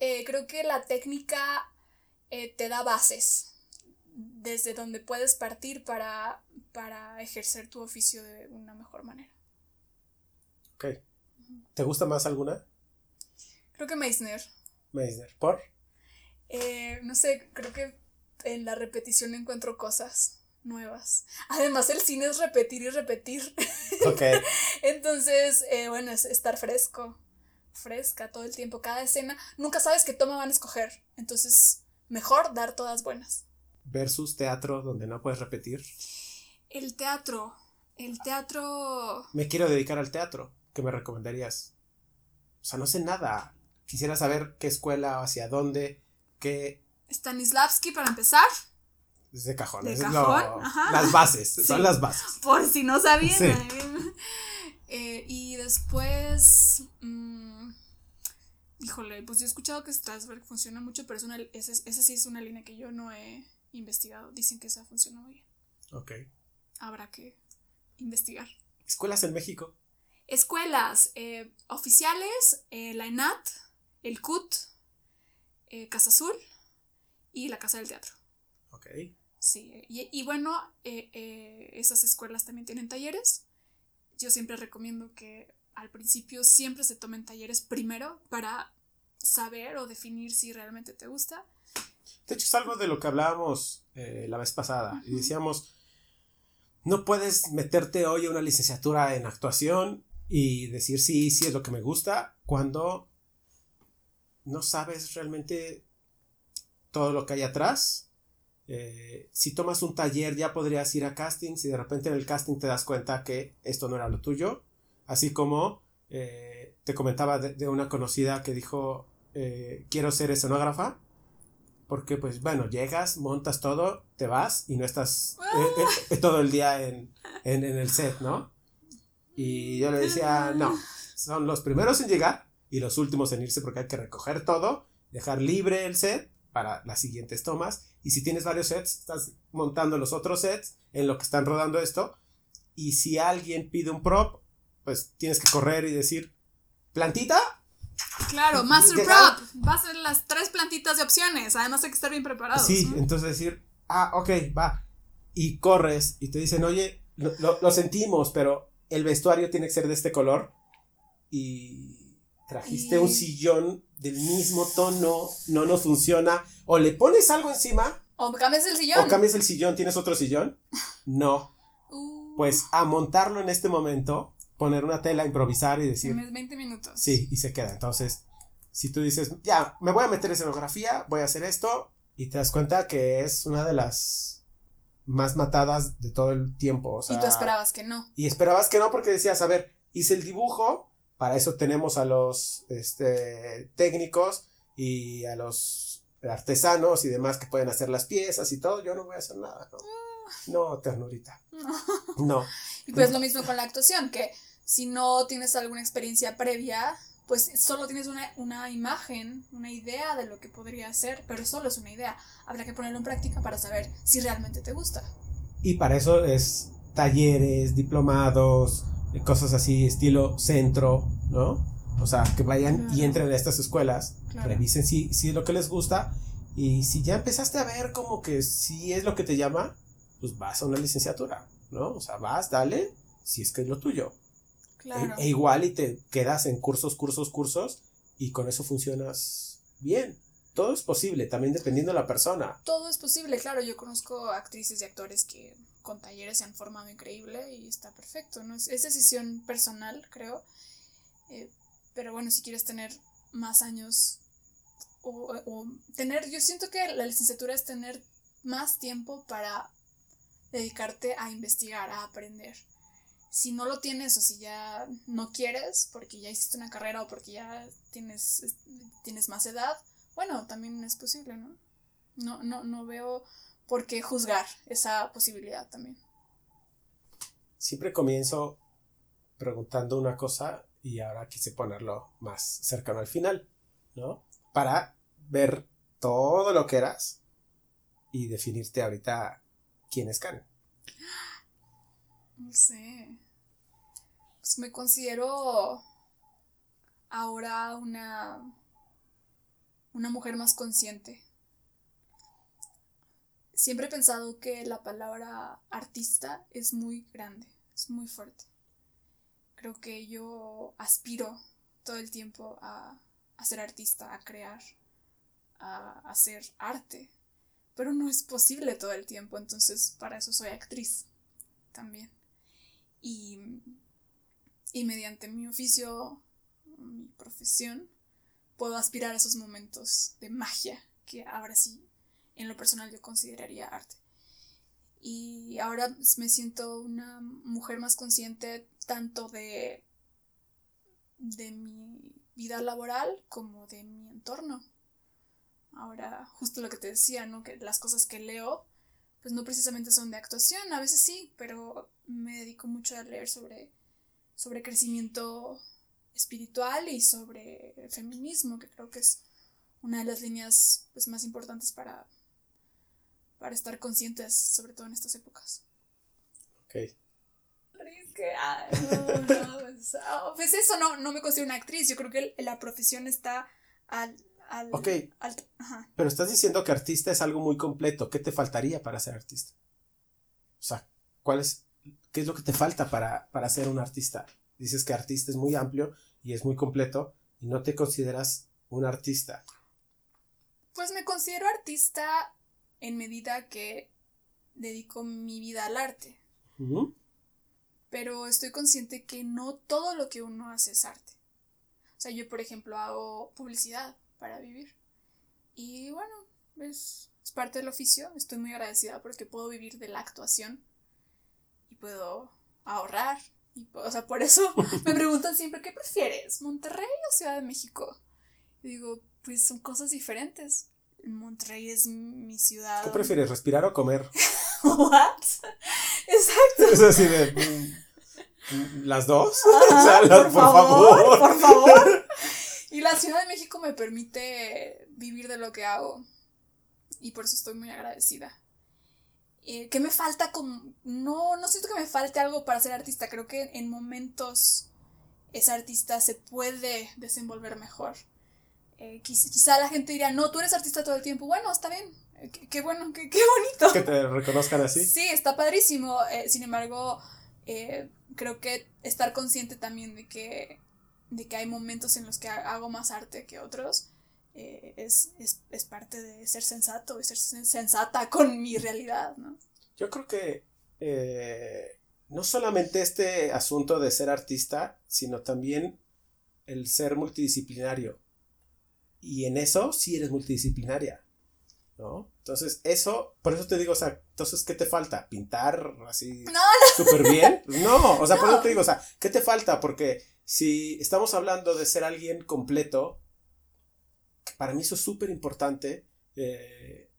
Speaker 2: Eh, creo que la técnica eh, te da bases desde donde puedes partir para, para ejercer tu oficio de una mejor manera.
Speaker 1: Ok. ¿Te gusta más alguna?
Speaker 2: Creo que Meissner.
Speaker 1: Meissner. ¿Por?
Speaker 2: Eh, no sé, creo que en la repetición encuentro cosas nuevas. Además, el cine es repetir y repetir. Ok. Entonces, eh, bueno, es estar fresco, fresca todo el tiempo, cada escena. Nunca sabes qué toma van a escoger. Entonces, mejor dar todas buenas.
Speaker 1: Versus teatro donde no puedes repetir.
Speaker 2: El teatro. El teatro.
Speaker 1: Me quiero dedicar al teatro. ¿Qué me recomendarías? O sea, no sé nada. Quisiera saber qué escuela, hacia dónde, qué.
Speaker 2: Stanislavski para empezar.
Speaker 1: Es de cajón. es las bases, son las bases.
Speaker 2: Por si no sabían. Eh, y después. Mm, híjole, pues yo he escuchado que Strasberg funciona mucho, pero es una, esa, sí es una línea que yo no he investigado. Dicen que esa funciona muy bien.
Speaker 1: Ok.
Speaker 2: Habrá que investigar.
Speaker 1: ¿Escuelas en México?
Speaker 2: Escuelas eh, oficiales, eh, la ENAT, el CUT, Casa Azul y la Casa del Teatro.
Speaker 1: Ok.
Speaker 2: Sí, y, bueno, eh, eh, esas escuelas también tienen talleres. Yo siempre recomiendo que al principio siempre se tomen talleres primero para saber o definir si realmente te gusta.
Speaker 1: De hecho, es algo de lo que hablábamos eh, la vez pasada. Y decíamos, no puedes meterte hoy a una licenciatura en actuación y decir sí, sí es lo que me gusta cuando no sabes realmente todo lo que hay atrás eh, si tomas un taller ya podrías ir a casting, si de repente en el casting te das cuenta que esto no era lo tuyo, así como eh, te comentaba de, una conocida que dijo eh, quiero ser escenógrafa, porque pues bueno, llegas, montas todo, te vas y no estás todo el día en, en, en el set, ¿no? Y yo le decía, no, son los primeros en llegar y los últimos en irse porque hay que recoger todo, dejar libre el set para las siguientes tomas. Y si tienes varios sets, estás montando los otros sets en lo que están rodando esto. Y si alguien pide un prop, pues tienes que correr y decir, plantita.
Speaker 2: Claro, master prop. Va a ser las tres plantitas de opciones. Además hay que estar bien preparado.
Speaker 1: Sí, entonces decir, ah, ok, va. Y corres y te dicen, oye, lo sentimos, pero el vestuario tiene que ser de este color. Y trajiste un sillón del mismo tono, no nos funciona, o le pones algo encima.
Speaker 2: O cambias el sillón.
Speaker 1: O cambias el sillón, ¿tienes otro sillón? No. Uh. Pues a montarlo en este momento, poner una tela, improvisar y decir.
Speaker 2: Tienes 20 minutos.
Speaker 1: Sí, y se queda. Entonces, si tú dices, ya, me voy a meter escenografía, voy a hacer esto, y te das cuenta que es una de las más matadas de todo el tiempo.
Speaker 2: y tú esperabas que no.
Speaker 1: Y esperabas que no porque decías, a ver, hice el dibujo, para eso tenemos a los este, técnicos y a los artesanos y demás que pueden hacer las piezas y todo. Yo no voy a hacer nada, ¿no? No, ternurita. No.
Speaker 2: Y pues lo mismo con la actuación, que si no tienes alguna experiencia previa, pues solo tienes una, una, imagen, una idea de lo que podría ser, pero solo es una idea. Habrá que ponerlo en práctica para saber si realmente te gusta.
Speaker 1: Y para eso es talleres, diplomados, cosas así, estilo centro, ¿no? O sea, que vayan y entren a estas escuelas, revisen si, si es lo que les gusta y si ya empezaste a ver como que si es lo que te llama, pues vas a una licenciatura, ¿no? O sea, vas, dale, si es que es lo tuyo. Claro. E, e igual y te quedas en cursos, cursos, cursos y con eso funcionas bien. Todo es posible, también dependiendo de la persona.
Speaker 2: Todo es posible, claro. Yo conozco actrices y actores que con talleres se han formado increíble y está perfecto, ¿no? Es, decisión personal, creo. Eh, pero bueno, si quieres tener más años o, tener, yo siento que la licenciatura es tener más tiempo para dedicarte a investigar, a aprender. si no lo tienes o si ya no quieres porque ya hiciste una carrera o porque ya tienes, tienes más edad, bueno, también es posible, ¿no? No, no, no veo por qué juzgar esa posibilidad también.
Speaker 1: Siempre comienzo preguntando una cosa y ahora quise ponerlo más cercano al final, ¿no? Para ver todo lo que eras y definirte ahorita quién es Karen.
Speaker 2: No sé. Pues me considero ahora una una mujer más consciente. Siempre he pensado que la palabra artista es muy grande, es muy fuerte. Creo que yo aspiro todo el tiempo a, a ser artista, a crear, a hacer arte, pero no es posible todo el tiempo, entonces para eso soy actriz también. Y, y mediante mi oficio, mi profesión, puedo aspirar a esos momentos de magia que ahora sí, en lo personal, yo consideraría arte. Y ahora me siento una mujer más consciente tanto de, de mi vida laboral como de mi entorno. Ahora, justo lo que te decía, ¿no? Que las cosas que leo, pues no precisamente son de actuación, a veces sí, pero me dedico mucho a leer sobre, sobre crecimiento espiritual y sobre feminismo, que creo que es una de las líneas pues, más importantes para, para estar conscientes, sobre todo en estas épocas. Ok. Pues, oh, pues, eso, no, no me considero una actriz, yo creo que la profesión está al... al
Speaker 1: ok, pero estás diciendo que artista es algo muy completo, ¿qué te faltaría para ser artista? O sea, ¿cuál es, ¿qué es lo que te falta para, para ser un artista? Dices que artista es muy amplio y es muy completo y no te consideras un artista.
Speaker 2: Pues me considero artista en medida que dedico mi vida al arte. Pero estoy consciente que no todo lo que uno hace es arte. O sea, yo por ejemplo hago publicidad para vivir. Y bueno, es, es parte del oficio. Estoy muy agradecida porque puedo vivir de la actuación y puedo ahorrar. Y, o sea, por eso me preguntan siempre, ¿qué prefieres? ¿Monterrey o Ciudad de México? Y digo, pues son cosas diferentes. Monterrey es mi ciudad.
Speaker 1: ¿Qué prefieres, respirar o comer?
Speaker 2: ¿What? Exacto.
Speaker 1: Es así de. Mm, ¿Las dos? por,
Speaker 2: favor, por favor. Y la Ciudad de México me permite vivir de lo que hago. Y por eso estoy muy agradecida. Eh, ¿Qué me falta? Con... No, no siento que me falte algo para ser artista. Creo que en momentos ese artista se puede desenvolver mejor. Eh, quizá, la gente diría, no, tú eres artista todo el tiempo. Bueno, está bien. Eh, qué, bueno, qué, bonito.
Speaker 1: Que te reconozcan así.
Speaker 2: Sí, está padrísimo. sin embargo, creo que estar consciente también de que, de que hay momentos en los que hago más arte que otros eh, es, parte de ser sensato y ser sensata con mi realidad, ¿no?
Speaker 1: Yo creo que eh, no solamente este asunto de ser artista, sino también el ser multidisciplinario. Y en eso sí eres multidisciplinaria. ¿no? Entonces, eso, por eso te digo, o sea, entonces, ¿qué te falta? ¿Pintar así súper bien? No, o sea, por eso te digo, o sea, ¿qué te falta? Porque si estamos hablando de ser alguien completo, para mí eso es súper importante, eh,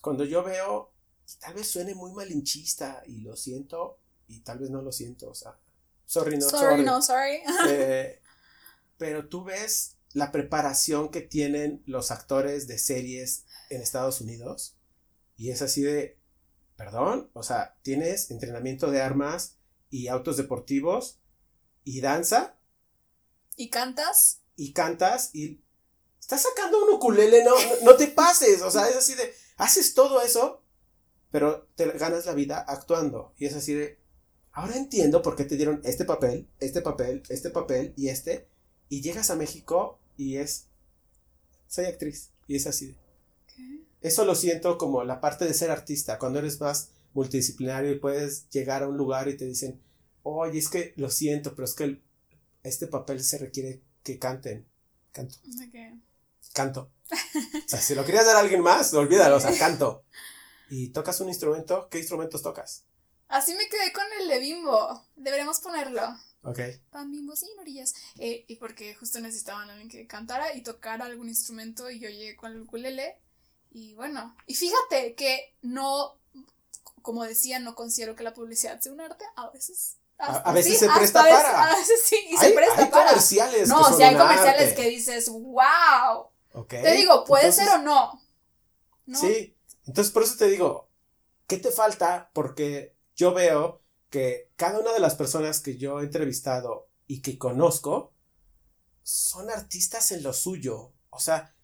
Speaker 1: cuando yo veo, tal vez suene muy malinchista y lo siento, y tal vez no lo siento, o sea, sorry, no, sorry.
Speaker 2: no, sorry.
Speaker 1: Eh, pero tú ves la preparación que tienen los actores de series en Estados Unidos y es así de, perdón, o sea, tienes entrenamiento de armas y autos deportivos y danza.
Speaker 2: ¿Y cantas?
Speaker 1: Y cantas y estás sacando un ukulele, no, no te pases, o sea, es así de, haces todo eso, pero te ganas la vida actuando y es así de, ahora entiendo por qué te dieron este papel, este papel, este papel y este, y llegas a México y es, soy actriz y es así de, eso lo siento como la parte de ser artista, cuando eres más multidisciplinario y puedes llegar a un lugar y te dicen, oye, es que lo siento, pero es que este papel se requiere que canten. Canto. Canto. O sea, si lo querías dar a alguien más, olvídalo, o sea, canto. Y tocas un instrumento, ¿qué instrumentos tocas?
Speaker 2: Así me quedé con el de Bimbo. Deberíamos ponerlo.
Speaker 1: Ok.
Speaker 2: Pan Bimbo sin orillas. Eh, y porque justo necesitaban a alguien que cantara y tocara algún instrumento y yo llegué con el ukulele. Y bueno, y fíjate que no, como decía, no considero que la publicidad sea un arte. A veces
Speaker 1: A,
Speaker 2: hasta
Speaker 1: a veces
Speaker 2: sí,
Speaker 1: se presta
Speaker 2: a veces-
Speaker 1: para.
Speaker 2: A veces sí, y
Speaker 1: hay,
Speaker 2: se presta
Speaker 1: hay
Speaker 2: para.
Speaker 1: comerciales.
Speaker 2: No, si hay comerciales
Speaker 1: arte.
Speaker 2: que dices, wow. Te digo, puede
Speaker 1: Entonces,
Speaker 2: ser o no. ¿No?
Speaker 1: Sí. Entonces, por eso te digo, ¿qué te falta? Porque yo veo que cada una de las personas que yo he entrevistado y que conozco son artistas en lo suyo. O sea,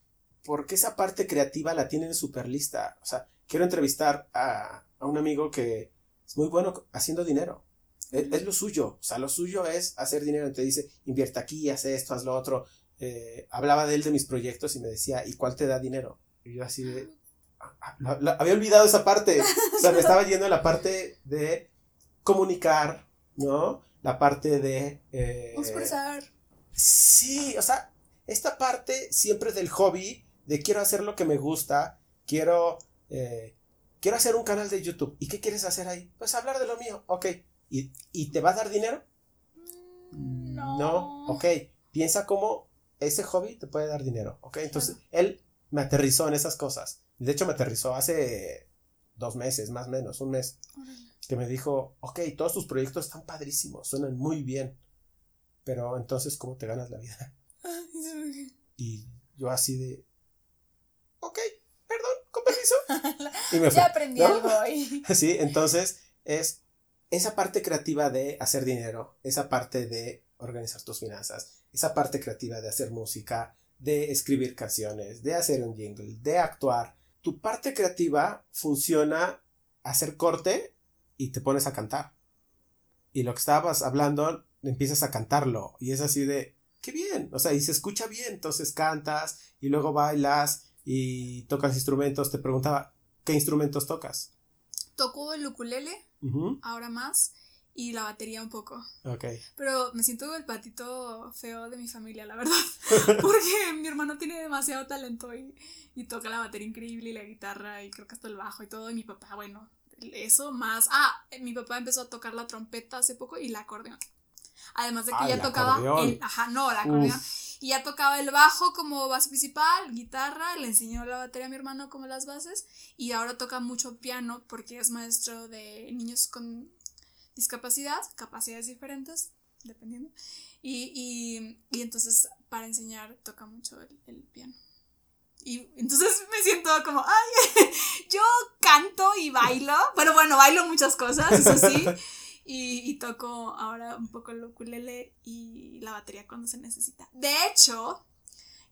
Speaker 1: porque esa parte creativa la tienen súper lista. O sea, quiero entrevistar a, a un amigo que es muy bueno haciendo dinero. Es, es lo suyo. O sea, lo suyo es hacer dinero. Te dice, invierte aquí, haz esto, haz lo otro. Eh, hablaba de él de mis proyectos y me decía, ¿y cuál te da dinero? Y yo así de, ah, la- la- había olvidado esa parte. O sea, me estaba yendo a la parte de comunicar, ¿no? La parte de... eh,
Speaker 2: Expresar.
Speaker 1: Sí, o sea, esta parte siempre del hobby, de quiero hacer lo que me gusta, quiero, eh, quiero hacer un canal de YouTube. ¿Y qué quieres hacer ahí? Pues hablar de lo mío, ok. ¿Y, y te va a dar dinero?
Speaker 2: Mm, No.
Speaker 1: No, ok. Piensa cómo ese hobby te puede dar dinero, ok. Entonces, él me aterrizó en esas cosas. De hecho, me aterrizó hace dos meses, más o menos, un mes,
Speaker 2: Órale.
Speaker 1: que me dijo, ok, todos tus proyectos están padrísimos, suenan muy bien, pero entonces, ¿cómo te ganas la vida? Y yo así de, ok, perdón, con permiso. Y me.
Speaker 2: Ya aprendí
Speaker 1: ¿no?
Speaker 2: algo ahí.
Speaker 1: Sí, entonces es esa parte creativa de hacer dinero, esa parte de organizar tus finanzas, esa parte creativa de hacer música, de escribir canciones, de hacer un jingle, de actuar. Tu parte creativa funciona hacer corte y te pones a cantar. Y lo que estabas hablando, empiezas a cantarlo. Y es así de, qué bien. O sea, y se escucha bien. Entonces cantas y luego bailas y tocas instrumentos. Te preguntaba, ¿qué instrumentos tocas?
Speaker 2: Tocó el ukulele, ahora más, y la batería un poco.
Speaker 1: Ok.
Speaker 2: Pero me siento el patito feo de mi familia, la verdad. Porque mi hermano tiene demasiado talento y, y toca la batería increíble y la guitarra y creo que hasta el bajo y todo. Y mi papá, bueno, eso más. Ah, mi papá empezó a tocar la trompeta hace poco y el acordeón. Además de que
Speaker 1: Ah,
Speaker 2: ya
Speaker 1: el
Speaker 2: tocaba
Speaker 1: acordeón.
Speaker 2: el. Ajá, no, el acordeón. Y ya tocaba el bajo como base principal, guitarra, le enseñó la batería a mi hermano como las bases y ahora toca mucho piano porque es maestro de niños con discapacidad, capacidades diferentes, dependiendo. Y, y, y entonces para enseñar toca mucho el, el piano. Y entonces me siento como, ay, yo canto y bailo. Bueno, bueno, bailo muchas cosas, eso sí. Y, y toco ahora un poco el ukulele y la batería cuando se necesita. De hecho,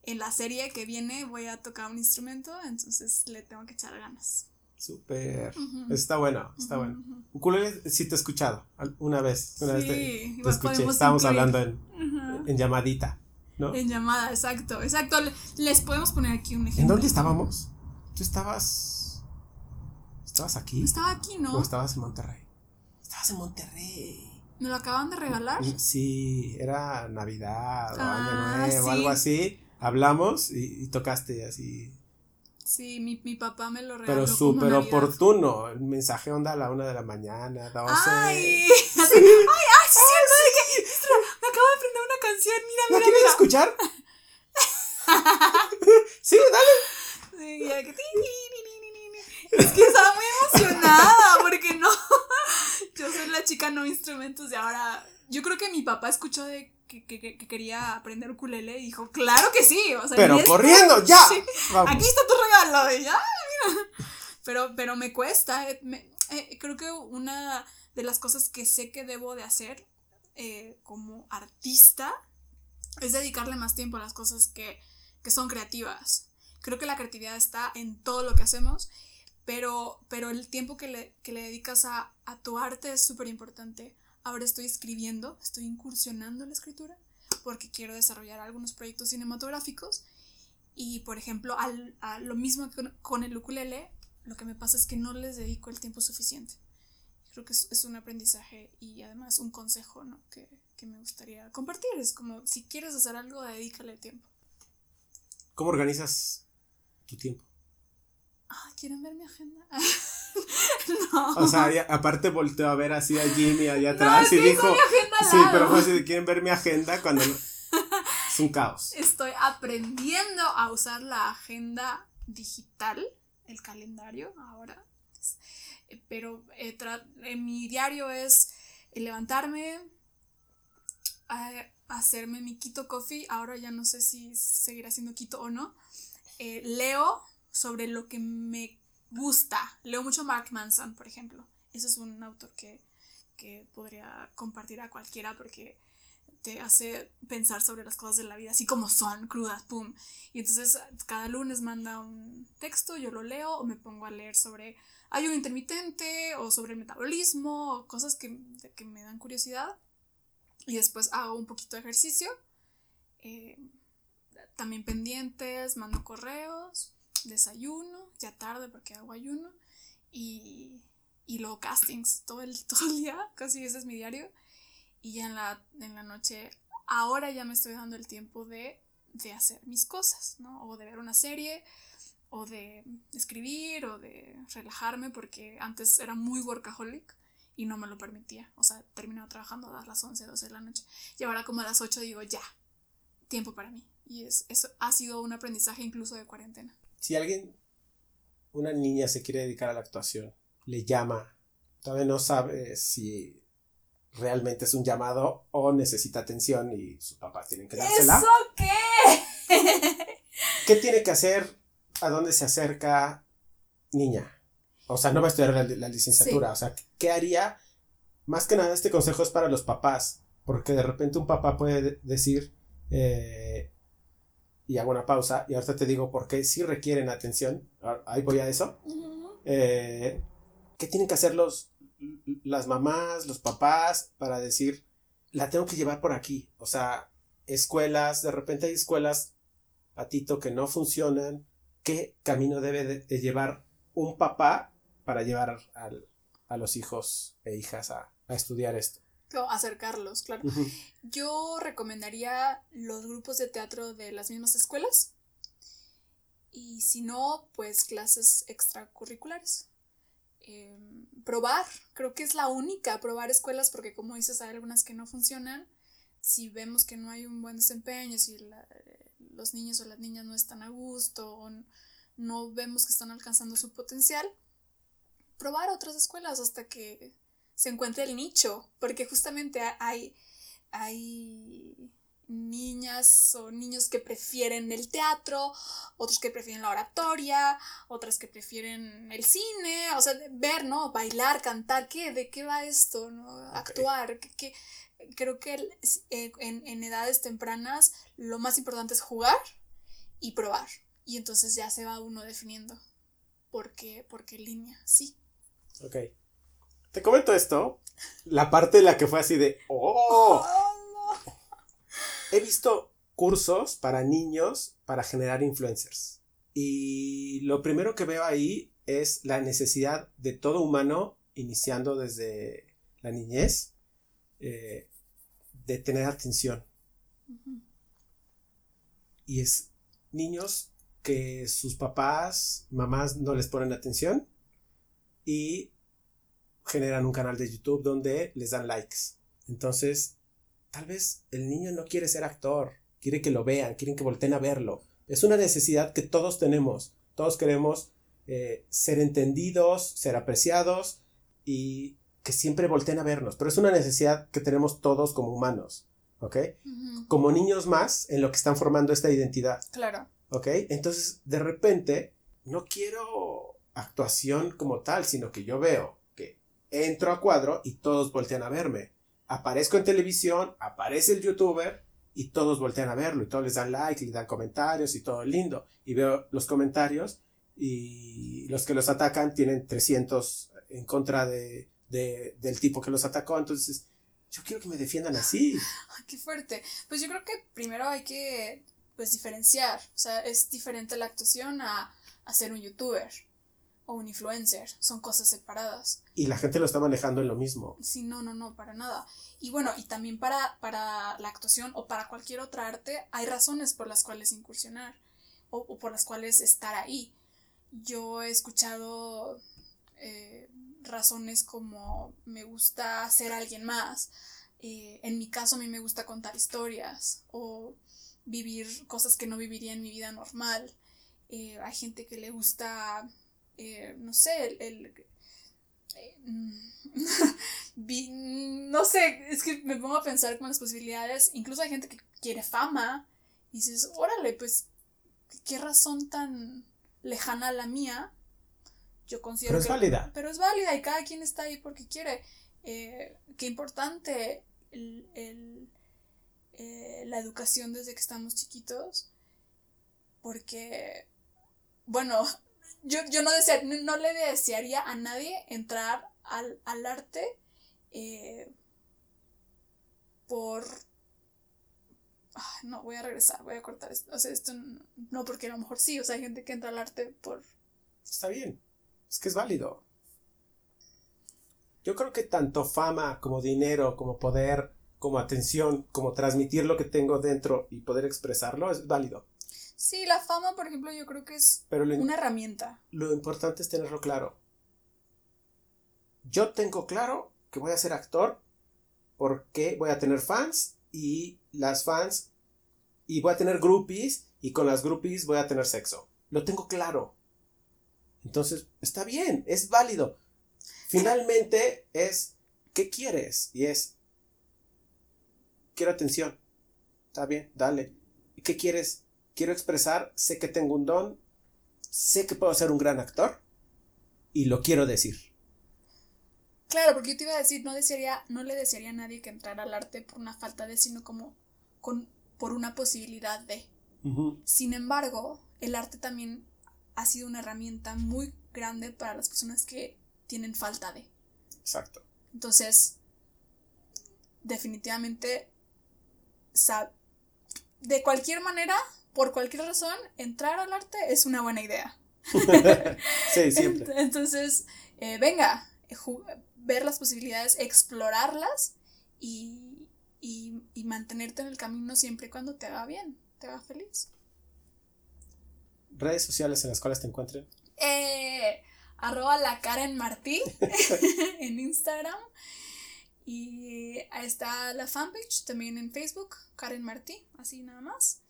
Speaker 2: en la serie que viene voy a tocar un instrumento, entonces le tengo que echar ganas.
Speaker 1: Súper. Está bueno, está bueno. Ukulele sí te he escuchado una vez. Una vez te,
Speaker 2: Sí,
Speaker 1: te
Speaker 2: igual
Speaker 1: escuché. Estábamos
Speaker 2: incluir.
Speaker 1: hablando en, en llamadita, ¿no?
Speaker 2: En llamada, exacto, exacto. Le- Les podemos poner aquí un ejemplo.
Speaker 1: ¿En dónde estábamos? ¿Tú estabas. ¿Estabas aquí?
Speaker 2: Estaba aquí,
Speaker 1: ¿O
Speaker 2: ¿no?
Speaker 1: estabas en Monterrey? Estabas en Monterrey.
Speaker 2: ¿Me lo acaban de regalar?
Speaker 1: Sí, era Navidad o
Speaker 2: Ah,
Speaker 1: Año Nuevo,
Speaker 2: sí.
Speaker 1: algo así. Hablamos y, y tocaste así.
Speaker 2: Sí, mi, mi papá me lo regaló.
Speaker 1: Pero súper oportuno. El mensaje onda a la una de la mañana, 12.
Speaker 2: Ay, así, ay, ay, sí, cierto, de que- Ostras, me acabo de aprender una canción, mira,
Speaker 1: ¿La
Speaker 2: mira,
Speaker 1: quieres
Speaker 2: mira.
Speaker 1: escuchar? sí, dale.
Speaker 2: Sí, ya que-. Es que estaba muy emocionada porque no. Yo soy la chica no instrumentos y ahora. Yo creo que mi papá escuchó de que, que- que- que quería aprender ukulele y dijo, claro que sí. O sea,
Speaker 1: Pero
Speaker 2: es-
Speaker 1: corriendo, ya.
Speaker 2: Sí. Aquí está tu regalo. Y ya, mira. Pero, pero me cuesta. eh, me- eh, creo que una de las cosas que sé que debo de hacer eh, como artista es dedicarle más tiempo a las cosas que, que son creativas. Creo que la creatividad está en todo lo que hacemos, pero, pero el tiempo que le, que le dedicas a, a tu arte es súper importante. Ahora estoy escribiendo, estoy incursionando en la escritura porque quiero desarrollar algunos proyectos cinematográficos y, por ejemplo, al, a lo mismo que con, el ukulele, lo que me pasa es que no les dedico el tiempo suficiente. Creo que es, es un aprendizaje y además un consejo ¿no? que, que me gustaría compartir. Es como, si quieres hacer algo, dedícale tiempo.
Speaker 1: ¿Cómo organizas tu tiempo?
Speaker 2: Ah, ¿quieren ver mi agenda?
Speaker 1: no. O sea, aparte volteó a ver así a Jimmy allá atrás y dijo. sí, pero fue así, ¿quieren ver mi agenda? Cuando es un caos.
Speaker 2: Estoy aprendiendo a usar la agenda digital, el calendario ahora. Eh, pero eh, en mi diario es levantarme, hacerme mi Quito Coffee. Ahora ya no sé si seguirá haciendo Quito o no. Eh, leo sobre lo que me gusta. Leo mucho Mark Manson, por ejemplo. Ese es un autor que, que podría compartir a cualquiera porque te hace pensar sobre las cosas de la vida, así como son, crudas, pum. Y entonces cada lunes manda un texto, yo lo leo o me pongo a leer sobre ayuno intermitente o sobre el metabolismo o cosas que, que me dan curiosidad. Y después hago un poquito de ejercicio. Eh, también pendientes, mando correos, desayuno, ya tarde porque hago ayuno. Y, y luego castings todo el, todo el día, casi ese es mi diario. Y ya en la, en la noche, ahora ya me estoy dando el tiempo de, de hacer mis cosas, ¿no? O de ver una serie, o de escribir, o de relajarme, porque antes era muy workaholic y no me lo permitía. O sea, terminaba trabajando a las 11, 12 de la noche. Y ahora como a las 8 digo, ya, tiempo para mí. Y es, eso ha sido un aprendizaje incluso de cuarentena.
Speaker 1: Si alguien, una niña se quiere dedicar a la actuación, le llama, todavía no sabe si realmente es un llamado o necesita atención y sus papás tienen que dársela.
Speaker 2: ¿Eso qué?
Speaker 1: ¿Qué tiene que hacer? ¿A dónde se acerca niña? O sea, no va a estudiar la, licenciatura. O sea, ¿qué haría? Más que nada, este consejo es para los papás. Porque de repente un papá puede decir, eh, y hago una pausa, y ahorita te digo por qué sí requieren atención. Ahí voy a eso. Eh, ¿Qué tienen que hacer los, las mamás, los papás, para decir, la tengo que llevar por aquí. O sea, escuelas, de repente hay escuelas, patito, que no funcionan. ¿Qué camino debe de, llevar un papá para llevar a los hijos e hijas a, estudiar esto?
Speaker 2: Acercarlos, claro. Yo recomendaría los grupos de teatro de las mismas escuelas. Y si no, pues clases extracurriculares. Em, probar, creo que es la única, probar escuelas, porque como dices, hay algunas que no funcionan. Si vemos que no hay un buen desempeño, si los niños o las niñas no están a gusto o no vemos que están alcanzando su potencial, probar otras escuelas hasta que se encuentre el nicho, porque justamente hay, hay niñas o niños que prefieren el teatro, otros que prefieren la oratoria, otras que prefieren el cine, o sea, ver, ¿no? Bailar, cantar, ¿qué? ¿De qué va esto? ¿no? Actuar, ¿qué, Creo que eh, en, en, edades tempranas lo más importante es jugar y probar. Y entonces ya se va uno definiendo por qué, por qué línea, sí.
Speaker 1: Ok. Te comento esto, la parte de la que fue así de, ¡oh! oh he visto cursos para niños para generar influencers. Y lo primero que veo ahí es la necesidad de todo humano, iniciando desde la niñez, eh, de tener atención. Y es niños que sus papás, mamás no les ponen atención y generan un canal de YouTube donde les dan likes. Entonces, Tal vez el niño no quiere ser actor, quiere que lo vean, quieren que volteen a verlo. Es una necesidad que todos tenemos. Todos queremos eh, ser entendidos, ser apreciados y que siempre volteen a vernos. Pero es una necesidad que tenemos todos como humanos. ¿Ok? Como niños más en lo que están formando esta identidad.
Speaker 2: Claro.
Speaker 1: ¿Ok? Entonces, de repente, no quiero actuación como tal, sino que yo veo entro a cuadro y todos voltean a verme aparezco en televisión, aparece el youtuber y todos voltean a verlo y todos les dan like, les dan comentarios y todo lindo. Y veo los comentarios y los que los atacan tienen 300 en contra de, del tipo que los atacó. Entonces, yo quiero que me defiendan así.
Speaker 2: Qué fuerte. Pues yo creo que primero hay que pues diferenciar. O sea, es diferente la actuación a, a ser un youtuber o un influencer, son cosas separadas.
Speaker 1: Y la gente lo está manejando en lo mismo.
Speaker 2: Sí, no, no, no, para nada. Y bueno, y también para, para la actuación o para cualquier otra arte hay razones por las cuales incursionar o, por las cuales estar ahí. yo he escuchado eh, razones como me gusta ser alguien más. Eh, en mi caso a mí me gusta contar historias o vivir cosas que no viviría en mi vida normal. Eh, hay gente que le gusta, no sé, el, no sé, es que me pongo a pensar con las posibilidades. Incluso hay gente que quiere fama. Y dices, órale, pues, qué razón tan lejana a la mía. Yo considero.
Speaker 1: Pero es válida.
Speaker 2: Pero es válida y cada quien está ahí porque quiere. Eh, qué importante el, eh, la educación desde que estamos chiquitos. Porque, bueno, yo, yo no, no le desearía a nadie entrar al, arte eh, por... no, voy a regresar, voy a cortar esto. O sea, esto no, porque a lo mejor sí, o sea, hay gente que entra al arte por...
Speaker 1: Está bien, es que es válido. Yo creo que tanto fama como dinero, como poder, como atención, como transmitir lo que tengo dentro y poder expresarlo es válido.
Speaker 2: Sí, la fama, por ejemplo, yo creo que es una herramienta.
Speaker 1: Lo importante es tenerlo claro. Yo tengo claro que voy a ser actor porque voy a tener fans y las fans y voy a tener groupies y con las groupies voy a tener sexo. Lo tengo claro. Entonces, está bien, es válido. Finalmente es, ¿qué quieres? Y es, quiero atención. Está bien, dale. ¿Qué quieres? Quiero expresar, sé que tengo un don, sé que puedo ser un gran actor y lo quiero decir.
Speaker 2: Claro, porque yo te iba a decir, no desearía, no le desearía a nadie que entrara al arte por una falta de, sino como con, por una posibilidad de. Sin embargo, el arte también ha sido una herramienta muy grande para las personas que tienen falta de.
Speaker 1: Exacto.
Speaker 2: Entonces, definitivamente, de cualquier manera, por cualquier razón, entrar al arte es una buena idea. sí, siempre. Entonces, eh, venga, ver las posibilidades, explorarlas y, y, mantenerte en el camino siempre y cuando te haga bien, te haga feliz.
Speaker 1: ¿Redes sociales en las cuales te encuentren?
Speaker 2: Eh, arroba la Karen Martí en Instagram. Y ahí está la fanpage también en Facebook, Karen Martí, así nada más.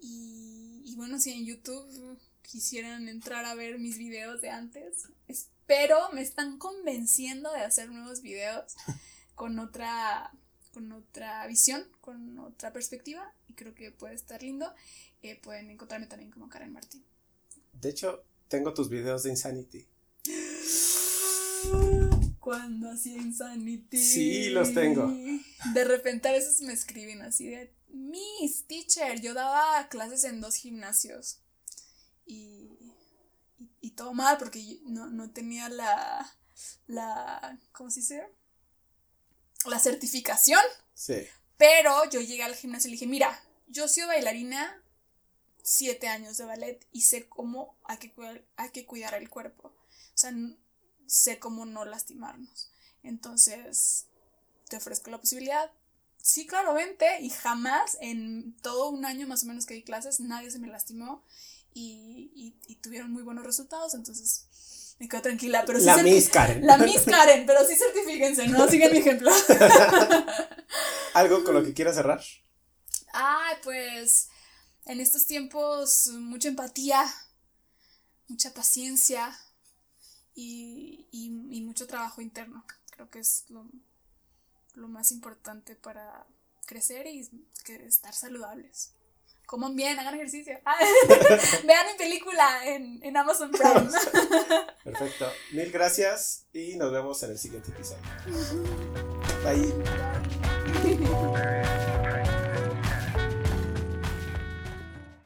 Speaker 2: Y, bueno, si en YouTube quisieran entrar a ver mis videos de antes, espero me están convenciendo de hacer nuevos videos con otra, con otra visión, con otra perspectiva y creo que puede estar lindo. Eh, pueden encontrarme también como Karen Martín.
Speaker 1: De hecho, tengo tus videos de Insanity.
Speaker 2: Cuando hacía Insanity.
Speaker 1: Sí, los tengo.
Speaker 2: De repente a veces me escriben así de Miss Teacher, yo daba clases en dos gimnasios y, y, todo mal porque no, tenía la, la, ¿cómo se dice? La certificación. Sí. Pero yo llegué al gimnasio y le dije, mira, yo he sido bailarina siete años de ballet y sé cómo hay que cuidar, hay que cuidar el cuerpo. O sea, sé cómo no lastimarnos. Entonces, te ofrezco la posibilidad sí, claro, vente. Y jamás en todo un año más o menos que di clases, nadie se me lastimó y, tuvieron muy buenos resultados. Entonces me quedo tranquila. Pero
Speaker 1: la Miss Karen.
Speaker 2: La Miss Karen, pero sí certifíquense, ¿no? Sigan mi ejemplo.
Speaker 1: ¿Algo con lo que quieras cerrar?
Speaker 2: Ay, pues en estos tiempos mucha empatía, mucha paciencia y, y mucho trabajo interno. Creo que es lo, lo más importante para crecer y estar saludables. Coman bien, hagan ejercicio. Vean mi película en, en Amazon Prime.
Speaker 1: Perfecto. Mil gracias y nos vemos en el siguiente episodio. Bye.